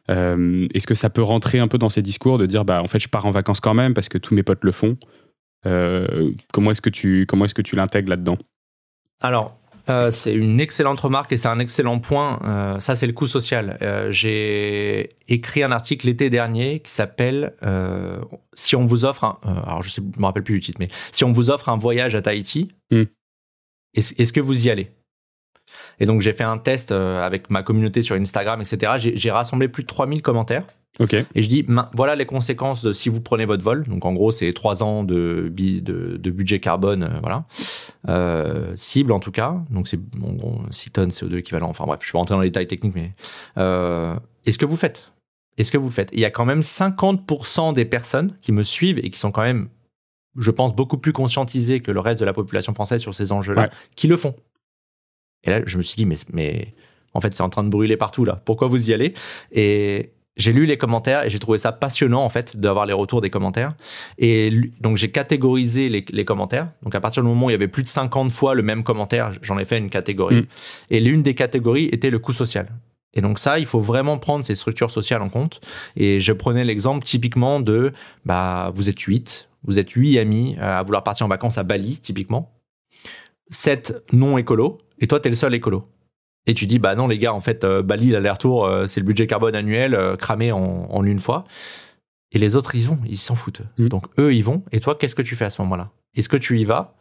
Est-ce que ça peut rentrer un peu dans ces discours de dire, bah, en fait, je pars en vacances quand même parce que tous mes potes le font. comment est-ce que tu, comment est-ce que tu l'intègres là-dedans? Alors, euh, c'est une excellente remarque et c'est un excellent point. Euh, ça, c'est le coût social. Euh, j'ai écrit un article l'été dernier qui s'appelle Si on vous offre un. alors, je ne me rappelle plus du titre, mais si on vous offre un voyage à Tahiti, hmm. est-ce que vous y allez? Et donc j'ai fait un test avec ma communauté sur Instagram, etc. J'ai rassemblé plus de 3000 commentaires. Ok. Et je dis, voilà les conséquences de si vous prenez votre vol. Donc en gros, c'est trois ans de, de, de, budget carbone, voilà. Euh, cible en tout cas. Donc c'est bon, 6 tonnes CO2 équivalent. Enfin bref, je suis pas rentré dans les détails techniques, mais euh, est-ce que vous faites? Est-ce que vous faites? Il y a quand même 50% des personnes qui me suivent et qui sont quand même, je pense, beaucoup plus conscientisées que le reste de la population française sur ces enjeux-là, qui le font. Et là, je me suis dit, mais, mais en fait, c'est en train de brûler partout là. Pourquoi vous y allez? Et j'ai lu les commentaires et j'ai trouvé ça passionnant en fait d'avoir les retours des commentaires. Et donc j'ai catégorisé les, commentaires. Donc à partir du moment où il y avait plus de 50 fois le même commentaire, j'en ai fait une catégorie. Mm. Et l'une des catégories était le coût social. Et donc ça, il faut vraiment prendre ces structures sociales en compte. Et je prenais l'exemple typiquement de, bah, vous êtes 8, vous êtes 8 amis euh, à vouloir partir en vacances à Bali, typiquement. 7 non écolo, et toi, tu es le seul écolo. Et tu dis, bah non, les gars, en fait, euh, Bali, l'aller-retour, euh, c'est le budget carbone annuel euh, cramé en, une fois. Et les autres, ils vont, ils s'en foutent. Mm. Donc, eux, ils vont. Et toi, qu'est-ce que tu fais à ce moment-là? Est-ce que tu y vas?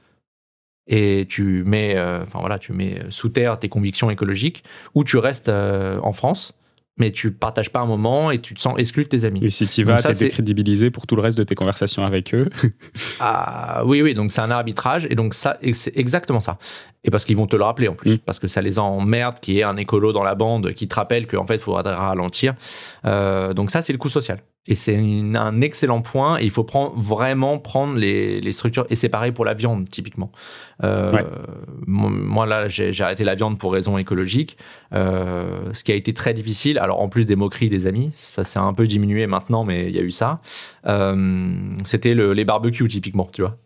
Et tu mets, enfin voilà, tu mets sous terre tes convictions écologiques ou tu restes en France? Mais tu partages pas un moment et tu te sens exclu de tes amis. Et si tu vas, t'es décrédibilisé pour tout le reste de tes conversations avec eux. ah oui, oui, donc c'est un arbitrage et donc ça, c'est exactement ça. Et parce qu'ils vont te le rappeler en plus, mm. parce que ça les emmerde qu'il y ait un écolo dans la bande qui te rappelle qu'en fait, il faudra ralentir. Euh, donc ça, c'est le coût social. Et c'est un excellent point. Et il faut prendre, vraiment prendre les, les, structures. Et c'est pareil pour la viande, typiquement. Euh, Moi, là, j'ai arrêté la viande pour raison écologique. Euh, ce qui a été très difficile. Alors, en plus des moqueries des amis, ça s'est un peu diminué maintenant, mais il y a eu ça. Euh, C'était le, les barbecues, typiquement, tu vois.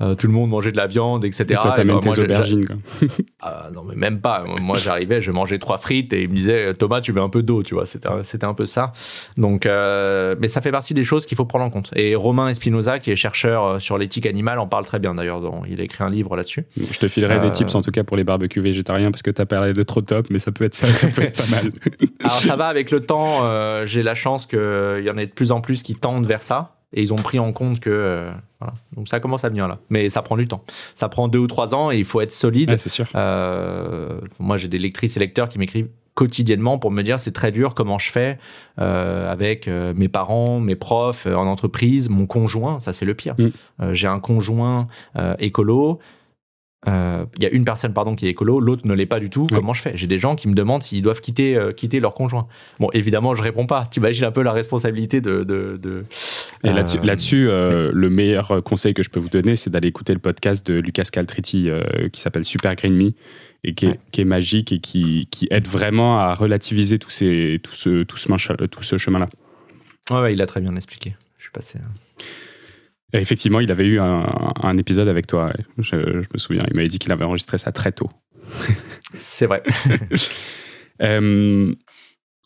Euh, tout le monde mangeait de la viande, etc. Et toi, t'amènes tes aubergines, quoi. ah, non, mais même pas. Moi, j'arrivais, je mangeais trois frites et il me disait, Thomas, tu veux un peu d'eau, tu vois. C'était, c'était un peu ça. Donc, euh, mais ça fait partie des choses qu'il faut prendre en compte. Et Romain Espinoza, qui est chercheur euh, sur l'éthique animale, en parle très bien d'ailleurs. Il a écrit un livre là-dessus. Je te filerai des tips en tout cas pour les barbecues végétariens parce que t'as parlé de trop top, mais ça peut être ça, ça peut être pas mal. Alors, ça va avec le temps. j'ai la chance qu'il y en ait de plus en plus qui tendent vers ça et ils ont pris en compte que euh, voilà. donc ça commence à venir là. Mais ça prend du temps. Ça prend deux ou trois ans et il faut être solide. C'est sûr. Euh, moi j'ai des lectrices et lecteurs qui m'écrivent quotidiennement pour me dire c'est très dur comment je fais euh, avec mes parents mes profs en entreprise mon conjoint. Ça c'est le pire. Mm. j'ai un conjoint écolo euh, il y a une personne pardon qui est écolo, l'autre ne l'est pas du tout. Comment je fais? J'ai des gens qui me demandent s'ils doivent quitter euh, quitter leur conjoint. Bon, évidemment, je réponds pas. Tu imagines un peu la responsabilité de. de, de et là-dessus, euh, là-dessus le meilleur conseil que je peux vous donner, c'est d'aller écouter le podcast de Lucas Caltriti qui s'appelle Super Green Me et qui est, qui est magique et qui, qui, aide vraiment à relativiser tout, ces, tout ce, tout ce, tout ce chemin-là. Ouais, ouais, il a très bien expliqué. Je suis passé. Effectivement, il avait eu un, épisode avec toi. Je, me souviens. Il m'avait dit qu'il avait enregistré ça très tôt. C'est vrai. Euh,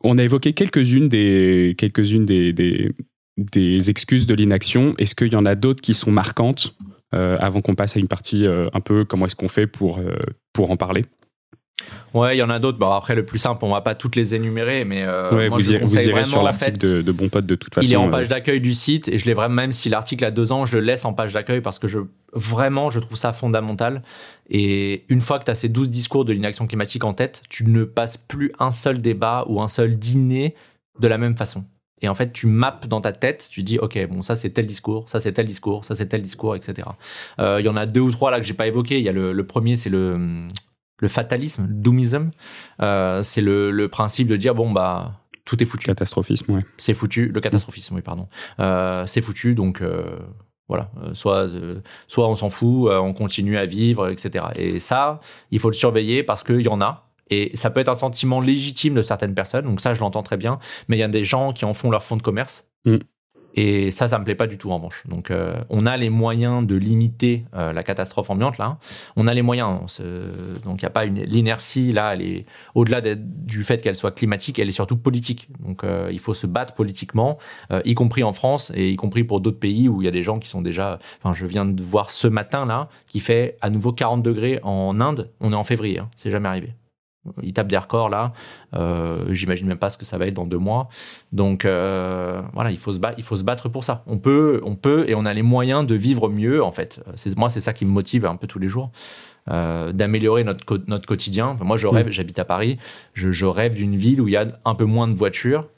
on a évoqué quelques-unes des, quelques-unes des, des, excuses de l'inaction. Est-ce qu'il y en a d'autres qui sont marquantes euh, avant qu'on passe à une partie euh, un peu comment est-ce qu'on fait pour, pour en parler? Ouais, il y en a d'autres. Bon, après, le plus simple, on va pas toutes les énumérer, mais euh, vous, irez, sur l'article de, de, Bon Pote de toute façon. Il est en page d'accueil du site et je l'ai vraiment, même si l'article a deux ans, je le laisse en page d'accueil parce que je, vraiment, je trouve ça fondamental. Et une fois que tu as ces 12 discours de l'inaction climatique en tête, tu ne passes plus un seul débat ou un seul dîner de la même façon. Et en fait, tu maps dans ta tête, tu dis, OK, bon, ça c'est tel discours, ça c'est tel discours, ça c'est tel discours, etc. Euh, il y en a deux ou trois là que j'ai pas évoqué. Il y a le, le premier, c'est le le fatalisme, le doomism, euh, c'est le, principe de dire bon bah tout est foutu. Catastrophisme, ouais. C'est foutu. Le catastrophisme, oui, pardon. Euh, c'est foutu, donc euh, voilà. soit, soit on s'en fout, on continue à vivre, etc. Et ça, il faut le surveiller parce qu'il y en a. Et ça peut être un sentiment légitime de certaines personnes, donc ça je l'entends très bien, mais il y a des gens qui en font leur fonds de commerce. Mm. Et ça, ça me plaît pas du tout en revanche. Donc, euh, on a les moyens de limiter euh, la catastrophe ambiante là. On a les moyens. Donc, il n'y a pas une l'inertie là. Elle est au-delà du fait qu'elle soit climatique, elle est surtout politique. Donc, euh, il faut se battre politiquement, y compris en France et y compris pour d'autres pays où il y a des gens qui sont déjà. Enfin, je viens de voir ce matin là qui fait à nouveau 40 degrés en Inde. On est en février. Hein. C'est jamais arrivé. Ils tapent des records là. Euh, J'imagine même pas ce que ça va être dans deux mois. Donc euh, voilà, il faut se battre, il faut se battre pour ça. On peut, on peut, et on a les moyens de vivre mieux en fait. Moi, c'est ça qui me motive un peu tous les jours. Euh, d'améliorer notre, notre quotidien. moi, je rêve, j'habite à Paris, je, je rêve d'une ville où il y a un peu moins de voitures,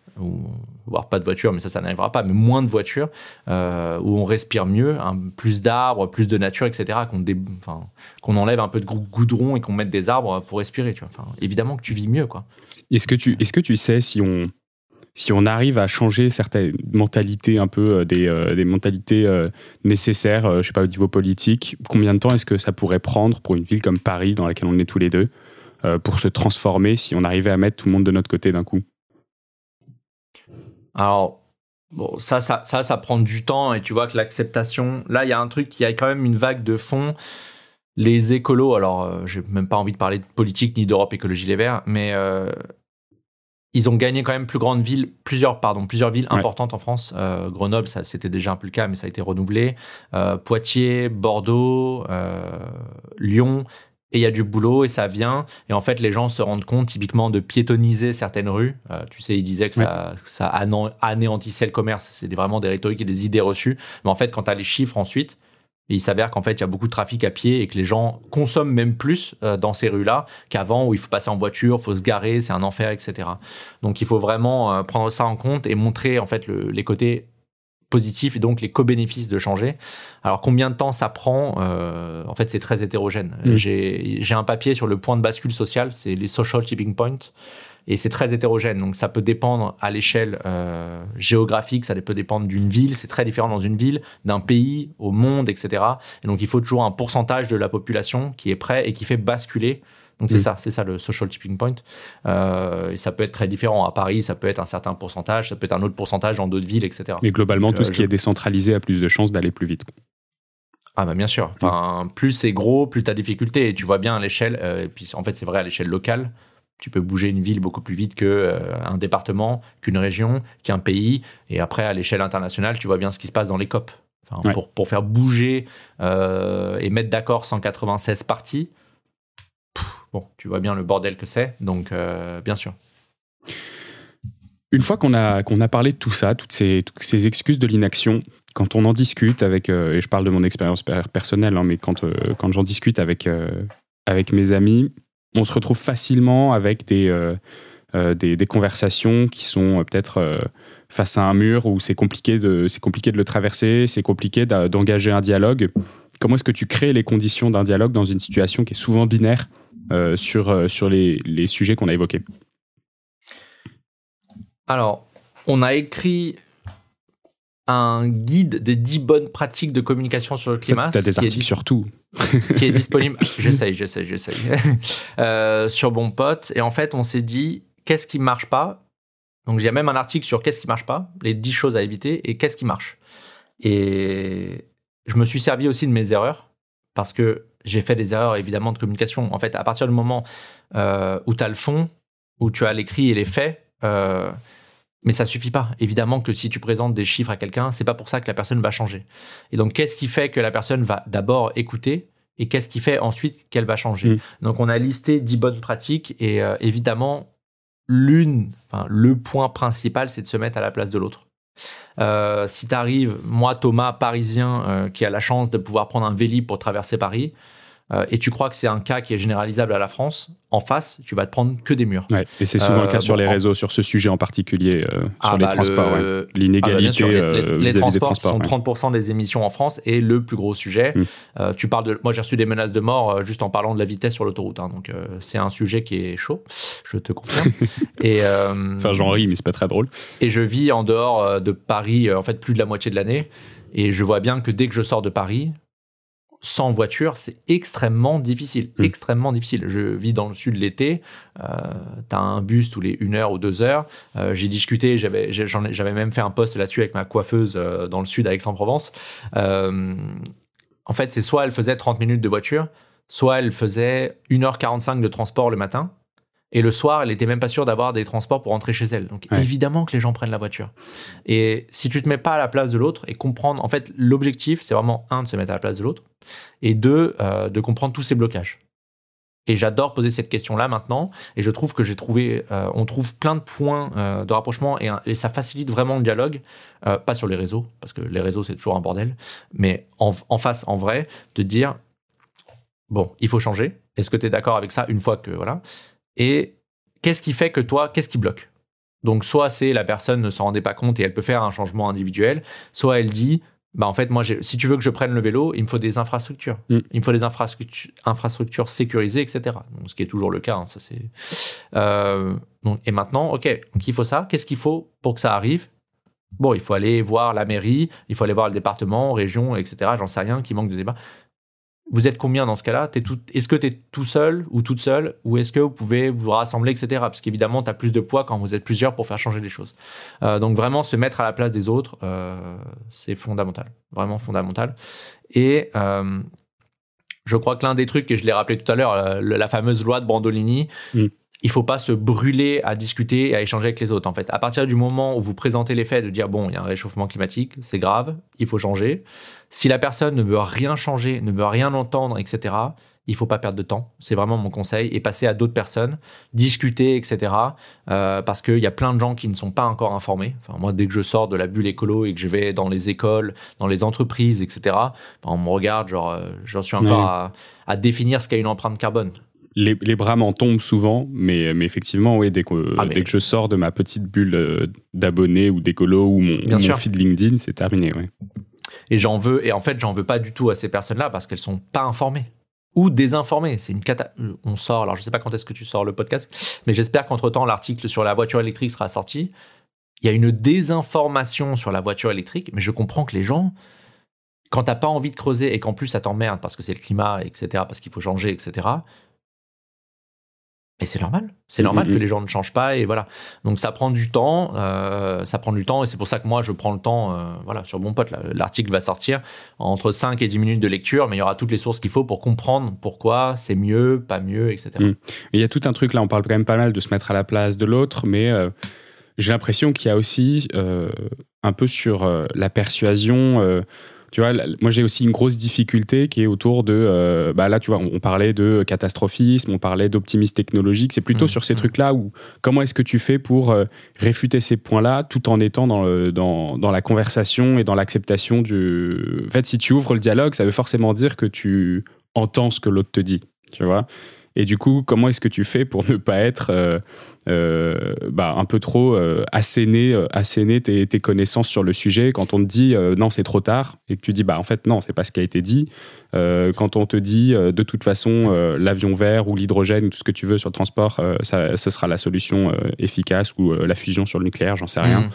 voire pas de voitures, mais ça, ça n'arrivera pas, mais moins de voitures, euh, où on respire mieux, plus d'arbres, plus de nature, etc., qu'on enlève un peu de goudron et qu'on mette des arbres pour respirer. Tu vois. Évidemment que tu vis mieux. Quoi. Est-ce que, tu, est-ce que tu sais si on, si on arrive à changer certaines mentalités, un peu euh, des, euh, des mentalités nécessaires, je sais pas, au niveau politique, combien de temps est-ce que ça pourrait prendre pour une ville comme Paris, dans laquelle on est tous les deux, pour se transformer si on arrivait à mettre tout le monde de notre côté d'un coup? Alors, bon, ça, ça, ça, ça prend du temps et tu vois que l'acceptation. Là, il y a un truc qui a quand même une vague de fond. Les écolos, alors, euh, j'ai même pas envie de parler de politique ni d'Europe Écologie Les Verts, mais euh, ils ont gagné quand même plus grandes villes, plusieurs, pardon, plusieurs villes importantes en France. Euh, Grenoble, ça c'était déjà un peu le cas, mais ça a été renouvelé. Poitiers, Bordeaux, Lyon, et il y a du boulot et ça vient. Et en fait, les gens se rendent compte typiquement de piétoniser certaines rues. Euh, tu sais, ils disaient que ça, ça anéantissait le commerce. C'est vraiment des rhétoriques et des idées reçues. Mais en fait, quand tu as les chiffres ensuite, il s'avère qu'en fait, il y a beaucoup de trafic à pied et que les gens consomment même plus euh, dans ces rues-là qu'avant où il faut passer en voiture, il faut se garer, c'est un enfer, etc. Donc, il faut vraiment euh, prendre ça en compte et montrer en fait le, les côtés positifs et donc les co-bénéfices de changer. Alors combien de temps ça prend euh, En fait, c'est très hétérogène. Mm. J'ai un papier sur le point de bascule social, c'est les social tipping points, et c'est très hétérogène. Donc ça peut dépendre à l'échelle euh, géographique, ça peut dépendre d'une ville, c'est très différent dans une ville, d'un pays, au monde, etc. Et donc il faut toujours un pourcentage de la population qui est prêt et qui fait basculer donc c'est mm. ça, c'est ça le social tipping point. Euh, et ça peut être très différent. À Paris, ça peut être un certain pourcentage, ça peut être un autre pourcentage dans d'autres villes, etc. Mais globalement, tout ce euh, qui est décentralisé a plus de chances d'aller plus vite. Ah bah bien sûr. Enfin, plus c'est gros, plus tu as difficulté. Et tu vois bien à l'échelle, euh, et puis en fait c'est vrai à l'échelle locale, tu peux bouger une ville beaucoup plus vite qu'un un département, qu'une région, qu'un pays. Et après, à l'échelle internationale, tu vois bien ce qui se passe dans les COP. pour, pour, faire bouger et mettre d'accord 196 parties, bon, tu vois bien le bordel que c'est, donc euh, bien sûr. Une fois qu'on a, qu'on a parlé de tout ça, toutes ces, excuses de l'inaction, quand on en discute avec, euh, et je parle de mon expérience personnelle, hein, mais quand, euh, quand j'en discute avec, avec mes amis, on se retrouve facilement avec des, des, conversations qui sont peut-être face à un mur où c'est compliqué, de, compliqué de le traverser, c'est compliqué d'engager un dialogue. Comment est-ce que tu crées les conditions d'un dialogue dans une situation qui est souvent binaire? Sur, euh, sur les, les sujets qu'on a évoqués Alors, on a écrit un guide des 10 bonnes pratiques de communication sur le climat. Tu as des articles sur tout. qui est disponible. j'essaye, j'essaye, j'essaye. euh, sur Bon Pote. Et en fait, on s'est dit, qu'est-ce qui marche pas? Donc, il y a même un article sur qu'est-ce qui marche pas, les 10 choses à éviter et qu'est-ce qui marche. Et je me suis servi aussi de mes erreurs parce que j'ai fait des erreurs évidemment de communication. En fait, à partir du moment euh, où tu as le fond, où tu as l'écrit et les faits, euh, mais ça suffit pas. Évidemment que si tu présentes des chiffres à quelqu'un, c'est pas pour ça que la personne va changer. Et donc, qu'est-ce qui fait que la personne va d'abord écouter et qu'est-ce qui fait ensuite qu'elle va changer? Mm. Donc, on a listé 10 bonnes pratiques et euh, évidemment, l'une, enfin, le point principal, c'est de se mettre à la place de l'autre. Euh, si tu arrives, moi Thomas, parisien, euh, qui a la chance de pouvoir prendre un Vélib pour traverser Paris, euh, et tu crois que c'est un cas qui est généralisable à la France, en face, tu vas te prendre que des murs. et c'est souvent le cas sur les réseaux, sur ce sujet en particulier, ah sur les bah, transports. L'inégalité. Ah bah les, transports, sont 30% des émissions en France et le plus gros sujet. Mm. tu parles de, moi, j'ai reçu des menaces de mort juste en parlant de la vitesse sur l'autoroute. Hein, donc, c'est un sujet qui est chaud, je te confirme. et, enfin, j'en ris, mais c'est pas très drôle. Et je vis en dehors de Paris, en fait, plus de la moitié de l'année. Et je vois bien que dès que je sors de Paris, sans voiture, c'est extrêmement difficile. Hmm. Extrêmement difficile. Je vis dans le sud l'été. Euh, tu as un bus tous les 1 heure ou 2 heures. Euh, j'ai discuté, j'avais, j'avais même fait un post là-dessus avec ma coiffeuse euh, dans le sud à Aix-en-Provence. En fait, c'est soit elle faisait 30 minutes de voiture, soit elle faisait 1h45 de transport le matin. Et le soir, elle était même pas sûre d'avoir des transports pour rentrer chez elle. Donc évidemment que les gens prennent la voiture. Et si tu te mets pas à la place de l'autre et comprendre, en fait, l'objectif, c'est vraiment un de se mettre à la place de l'autre, et deux, euh, de comprendre tous ces blocages. Et j'adore poser cette question-là maintenant. Et je trouve que j'ai trouvé, euh, on trouve plein de points euh, de rapprochement et, ça facilite vraiment le dialogue. Euh, pas sur les réseaux, parce que les réseaux c'est toujours un bordel, mais en, face, en vrai, de dire bon, il faut changer. Est-ce que tu es d'accord avec ça une fois que voilà? Et qu'est-ce qui fait que toi, qu'est-ce qui bloque? Donc soit c'est la personne ne s'en rendait pas compte et elle peut faire un changement individuel, soit elle dit bah en fait moi si tu veux que je prenne le vélo il me faut des infrastructures. Mm. il me faut des infrastructures infrastructures sécurisées etc donc, ce qui est toujours le cas hein, ça c'est euh, donc, et maintenant ok donc il faut ça. Qu'est-ce qu'il faut pour que ça arrive? Bon il faut aller voir la mairie il faut aller voir le département région etc j'en sais rien qui manque de débat vous êtes combien dans ce cas-là? Est-ce que tu es tout seul ou toute seule? Ou est-ce que vous pouvez vous rassembler, etc. Parce qu'évidemment, tu as plus de poids quand vous êtes plusieurs pour faire changer les choses. Euh, donc vraiment, se mettre à la place des autres, euh, c'est fondamental. Vraiment fondamental. Et euh, je crois que l'un des trucs, et je l'ai rappelé tout à l'heure, la, fameuse loi de Brandolini, mm il faut pas se brûler à discuter et à échanger avec les autres. En fait, à partir du moment où vous présentez les faits, de dire bon, il y a un réchauffement climatique, c'est grave, il faut changer. Si la personne ne veut rien changer, ne veut rien entendre, etc., il faut pas perdre de temps. C'est vraiment mon conseil et passer à d'autres personnes, discuter, etc. Euh, parce qu'il y a plein de gens qui ne sont pas encore informés. Enfin, moi, dès que je sors de la bulle écolo et que je vais dans les écoles, dans les entreprises, etc., on me regarde, genre, euh, j'en suis encore à, à définir ce qu'est une empreinte carbone les, les, bras m'en tombent souvent, mais, mais effectivement, oui, dès que, ah, dès que je sors de ma petite bulle euh, d'abonnés ou d'écolo ou mon, mon feed LinkedIn, c'est terminé. Ouais. Et j'en veux, et en fait, j'en veux pas du tout à ces personnes-là parce qu'elles sont pas informées ou désinformées. C'est une cata. On sort, alors je sais pas quand est-ce que tu sors le podcast, mais j'espère qu'entre temps, l'article sur la voiture électrique sera sorti. Il y a une désinformation sur la voiture électrique, mais je comprends que les gens, quand t'as pas envie de creuser et qu'en plus ça t'emmerde parce que c'est le climat, etc., parce qu'il faut changer, etc., et c'est normal, c'est normal mm, mm, que mm. les gens ne changent pas et voilà. Donc ça prend du temps, euh, ça prend du temps et c'est pour ça que moi je prends le temps, euh, voilà, sur mon pote. L'article va sortir entre 5 et 10 minutes de lecture, mais il y aura toutes les sources qu'il faut pour comprendre pourquoi c'est mieux, pas mieux, etc. Il y a tout un truc là, on parle quand même pas mal de se mettre à la place de l'autre, mais euh, j'ai l'impression qu'il y a aussi un peu sur la persuasion tu vois, moi j'ai aussi une grosse difficulté qui est autour de, euh, bah là tu vois, on, parlait de catastrophisme, on parlait d'optimisme technologique, c'est plutôt mmh, sur ces mmh. trucs-là où comment est-ce que tu fais pour euh, réfuter ces points-là tout en étant dans, le, dans, dans la conversation et dans l'acceptation du... En fait, si tu ouvres le dialogue, ça veut forcément dire que tu entends ce que l'autre te dit, tu vois? Et du coup, comment est-ce que tu fais pour ne pas être euh, euh, bah, un peu trop euh, asséner, euh, tes, connaissances sur le sujet quand on te dit non c'est trop tard et que tu dis bah en fait non c'est pas ce qui a été dit quand on te dit de toute façon l'avion vert ou l'hydrogène ou tout ce que tu veux sur le transport ça, ce sera la solution efficace ou la fusion sur le nucléaire j'en sais rien mmh.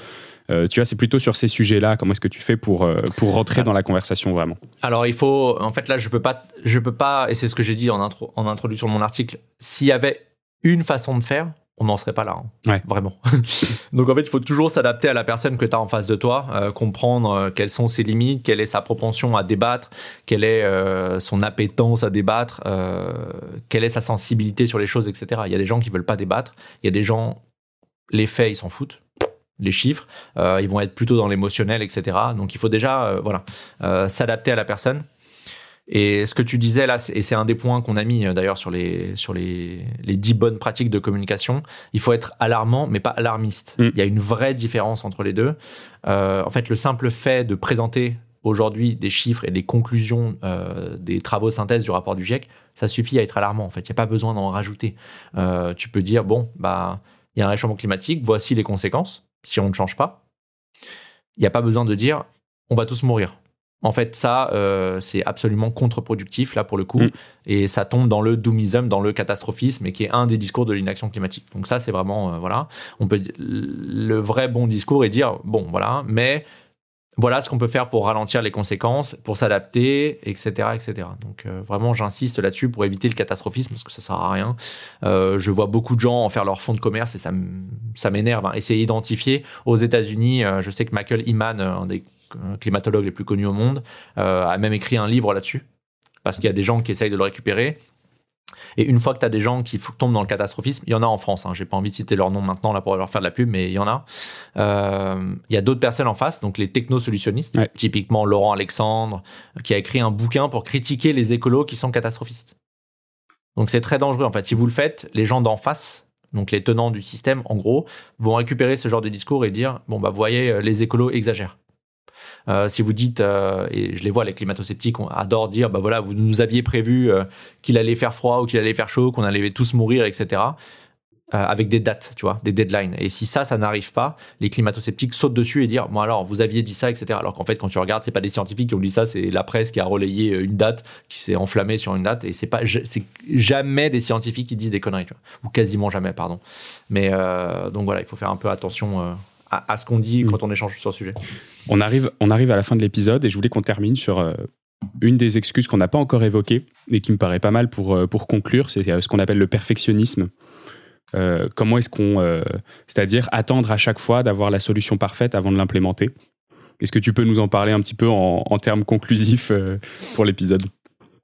Tu vois, c'est plutôt sur ces sujets-là. Comment est-ce que tu fais pour, pour rentrer ah. dans la conversation vraiment Alors, il faut. En fait, là, je peux pas. Je peux pas. Et c'est ce que j'ai dit en, intro, en introduction de mon article. S'il y avait une façon de faire, on n'en serait pas là. Hein. Vraiment. Donc en fait, il faut toujours s'adapter à la personne que tu as en face de toi, euh, comprendre euh, quelles sont ses limites, quelle est sa propension à débattre, quelle est euh, son appétence à débattre, quelle est sa sensibilité sur les choses, etc. Il y a des gens qui veulent pas débattre, il y a des gens, les faits, ils s'en foutent. Les chiffres, ils vont être plutôt dans l'émotionnel, etc. Donc il faut déjà voilà, s'adapter à la personne. Et ce que tu disais là, et c'est un des points qu'on a mis euh, d'ailleurs sur les sur les les dix bonnes pratiques de communication, il faut être alarmant mais pas alarmiste. Mm. Il y a une vraie différence entre les deux. Euh, en fait, le simple fait de présenter aujourd'hui des chiffres et des conclusions euh, des travaux synthèse du rapport du GIEC, ça suffit à être alarmant. En fait, il n'y a pas besoin d'en rajouter. Euh, tu peux dire bon bah il y a un réchauffement climatique, voici les conséquences si on ne change pas. Il n'y a pas besoin de dire on va tous mourir. En fait, ça, euh, c'est absolument contre-productif, là, pour le coup. Mm. Et ça tombe dans le doomism, dans le catastrophisme, et qui est un des discours de l'inaction climatique. Donc ça, c'est vraiment, euh, voilà. On peut, le vrai bon discours est dire, bon, voilà, mais voilà ce qu'on peut faire pour ralentir les conséquences, pour s'adapter, etc., etc. Donc euh, vraiment, j'insiste là-dessus pour éviter le catastrophisme parce que ça sert à rien. je vois beaucoup de gens en faire leur fonds de commerce et ça, ça m'énerve. Hein. Essayer d'identifier aux États-Unis, je sais que Michael Iman, un des climatologue les plus connus au monde, euh, a même écrit un livre là-dessus. Parce qu'il y a des gens qui essayent de le récupérer. Et une fois que tu as des gens qui tombent dans le catastrophisme, il y en a en France, hein, j'ai pas envie de citer leur nom maintenant là pour leur faire de la pub, mais il y en a. Euh, il y a d'autres personnes en face, donc les technosolutionnistes, typiquement Laurent Alexandre, qui a écrit un bouquin pour critiquer les écolos qui sont catastrophistes. Donc c'est très dangereux en fait. Si vous le faites, les gens d'en face, donc les tenants du système, en gros, vont récupérer ce genre de discours et dire bon bah vous voyez, euh, les écolos exagèrent. Euh, si vous dites, euh, et je les vois, les climato-sceptiques on adore dire, bah voilà, vous nous aviez prévu qu'il allait faire froid ou qu'il allait faire chaud, qu'on allait tous mourir, etc. Euh, avec des dates, tu vois, des deadlines. Et si ça, ça n'arrive pas, les climato-sceptiques sautent dessus et dire, bon alors, vous aviez dit ça, etc. Alors qu'en fait, quand tu regardes, c'est pas des scientifiques qui ont dit ça, c'est la presse qui a relayé une date, qui s'est enflammée sur une date, et c'est pas, jamais des scientifiques qui disent des conneries, ou quasiment jamais, pardon. Mais euh, donc voilà, il faut faire un peu attention. Euh, à, ce qu'on dit quand on échange sur le sujet. On arrive, on arrive à la fin de l'épisode et je voulais qu'on termine sur une des excuses qu'on n'a pas encore évoquées, mais qui me paraît pas mal pour, pour conclure, c'est ce qu'on appelle le perfectionnisme. Euh, comment est-ce qu'on, euh, c'est-à-dire attendre à chaque fois d'avoir la solution parfaite avant de l'implémenter? Est-ce que tu peux nous en parler un petit peu en, termes conclusifs euh, pour l'épisode?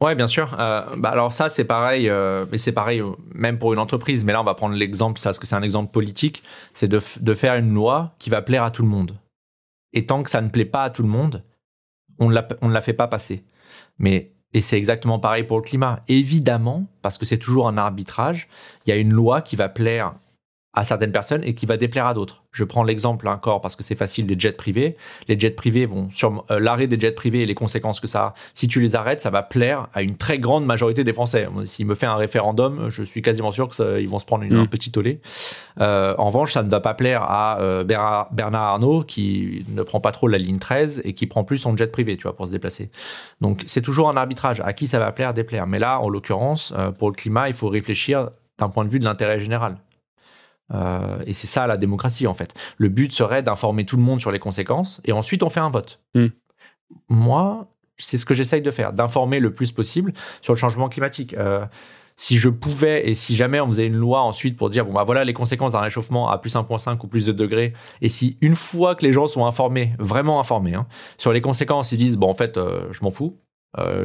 Ouais, bien sûr. bah alors ça, c'est pareil, mais c'est pareil même pour une entreprise. Mais là, on va prendre l'exemple, parce que c'est un exemple politique, c'est de, de, faire une loi qui va plaire à tout le monde. Et tant que ça ne plaît pas à tout le monde, on, on ne la fait pas passer. Mais et c'est exactement pareil pour le climat. Évidemment, parce que c'est toujours un arbitrage, il y a une loi qui va plaire à certaines personnes et qui va déplaire à d'autres. Je prends l'exemple encore parce que c'est facile des jets privés. Les jets privés vont sur euh, l'arrêt des jets privés et les conséquences que ça a. Si tu les arrêtes, ça va plaire à une très grande majorité des Français. S'il me fait un référendum, je suis quasiment sûr que ils vont se prendre une, un petit tollé. Euh, en revanche, ça ne va pas plaire à euh, Bernard, Arnault qui ne prend pas trop la ligne 13 et qui prend plus son jet privé, tu vois, pour se déplacer. Donc c'est toujours un arbitrage. À qui ça va plaire, déplaire. Mais là, en l'occurrence, pour le climat, il faut réfléchir d'un point de vue de l'intérêt général. Euh, et c'est ça la démocratie en fait. Le but serait d'informer tout le monde sur les conséquences et ensuite on fait un vote. Hmm. Moi, c'est ce que j'essaye de faire, d'informer le plus possible sur le changement climatique. Euh, si je pouvais et si jamais on faisait une loi ensuite pour dire bon bah voilà les conséquences d'un réchauffement à plus 1.5 ou plus de degrés et si une fois que les gens sont informés, vraiment informés hein, sur les conséquences, ils disent bon en fait euh, je m'en fous,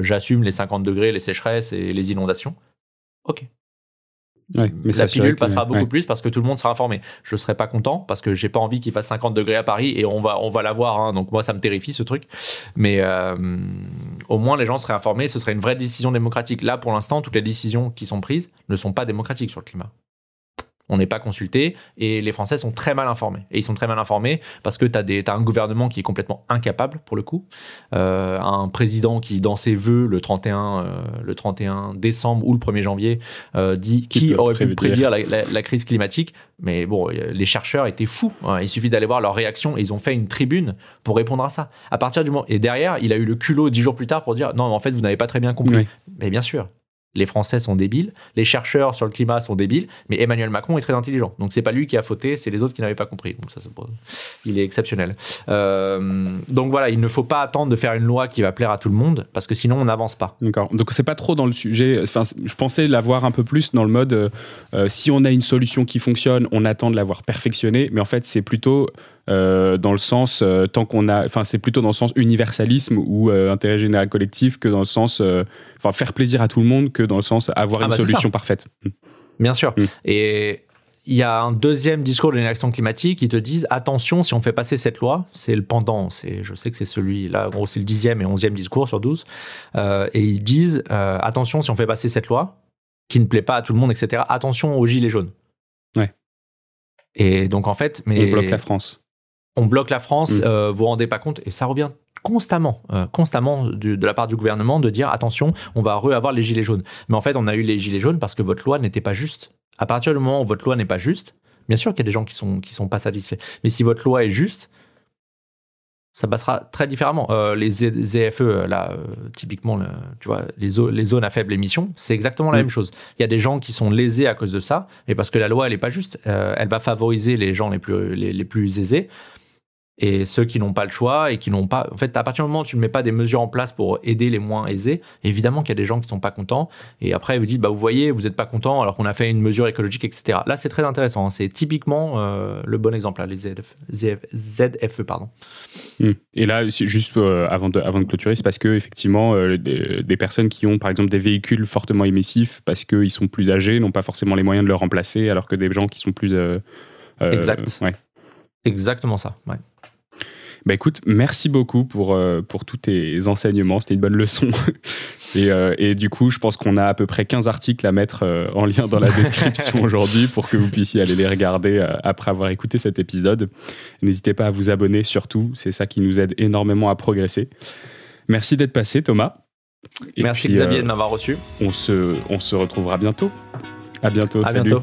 j'assume les 50 degrés, les sécheresses et les inondations. Ok, mais la pilule passera beaucoup plus parce que tout le monde sera informé. Je serai pas content parce que j'ai pas envie qu'il fasse 50 degrés à Paris et on va on va l'avoir. Hein, donc moi ça me terrifie ce truc. Mais euh, au moins les gens seraient informés. Ce serait une vraie décision démocratique. Là pour l'instant toutes les décisions qui sont prises ne sont pas démocratiques sur le climat on n'est pas consulté et les Français sont très mal informés. Et ils sont très mal informés parce que tu as, as, un gouvernement qui est complètement incapable pour le coup, euh, un président qui dans ses vœux le 31, euh, le 31 décembre ou le 1er janvier euh, dit qui, aurait pu prédire la, crise climatique. Mais bon, les chercheurs étaient fous. Hein. Il suffit d'aller voir leur réaction et ils ont fait une tribune pour répondre à ça. À partir du moment et derrière, il a eu le culot dix jours plus tard pour dire non, en fait, vous n'avez pas très bien compris. Mais bien sûr, les Français sont débiles, les chercheurs sur le climat sont débiles, mais Emmanuel Macron est très intelligent. Donc c'est pas lui qui a fauté, c'est les autres qui n'avaient pas compris. Donc ça, il est exceptionnel. Euh, donc voilà, il ne faut pas attendre de faire une loi qui va plaire à tout le monde, parce que sinon on n'avance pas. D'accord. Donc c'est pas trop dans le sujet. Enfin, je pensais l'avoir un peu plus dans le mode euh, euh, si on a une solution qui fonctionne, on attend de l'avoir perfectionnée, mais en fait c'est plutôt euh, dans le sens euh, tant qu'on a, enfin c'est plutôt dans le sens universalisme ou euh, intérêt général collectif que dans le sens, enfin faire plaisir à tout le monde que dans le sens avoir ah une bah, solution parfaite. Bien sûr. Mm. Et il y a un deuxième discours de l'inaction climatique qui te disent attention si on fait passer cette loi, c'est le pendant, c'est je sais que c'est celui là, gros c'est le dixième et onzième discours sur 12, et ils disent attention si on fait passer cette loi qui ne plaît pas à tout le monde, etc. Attention aux gilets jaunes. Ouais. Et donc en fait, mais on bloque la France on bloque la France, mm. euh, vous vous rendez pas compte, et ça revient constamment, euh, constamment de la part du gouvernement de dire attention, on va re-avoir les gilets jaunes. Mais en fait, on a eu les gilets jaunes parce que votre loi n'était pas juste. À partir du moment où votre loi n'est pas juste, bien sûr qu'il y a des gens qui sont qui sont pas satisfaits. Mais si votre loi est juste, ça passera très différemment. Euh, les ZFE, là, typiquement, tu vois, les, les, zones à faible émission, c'est exactement la mm. même chose. Il y a des gens qui sont lésés à cause de ça, et parce que la loi, elle n'est pas juste. elle va favoriser les gens les plus, les plus aisés et ceux qui n'ont pas le choix et qui n'ont pas. En fait, à partir du moment où tu ne mets pas des mesures en place pour aider les moins aisés, évidemment qu'il y a des gens qui ne sont pas contents. Et après, vous dites, bah, vous voyez, vous n'êtes pas content alors qu'on a fait une mesure écologique, etc. Là, c'est très intéressant. Hein. C'est typiquement euh, le bon exemple, là, les ZFE. pardon. Hmm. Et là, juste euh, avant, de, avant de clôturer, c'est parce que effectivement, euh, des, personnes qui ont, par exemple, des véhicules fortement émissifs, parce qu'ils sont plus âgés, n'ont pas forcément les moyens de le remplacer, alors que des gens qui sont plus. exact. Ouais. Exactement ça. Ouais. Bah écoute, merci beaucoup pour, euh, pour tous tes enseignements, c'était une bonne leçon. et, euh, et, du coup, je pense qu'on a à peu près 15 articles à mettre euh, en lien dans la description aujourd'hui pour que vous puissiez aller les regarder après avoir écouté cet épisode. N'hésitez pas à vous abonner surtout, c'est ça qui nous aide énormément à progresser. Merci d'être passé Thomas. Et merci Xavier de m'avoir reçu. On se, on se retrouvera bientôt. À bientôt. À bientôt.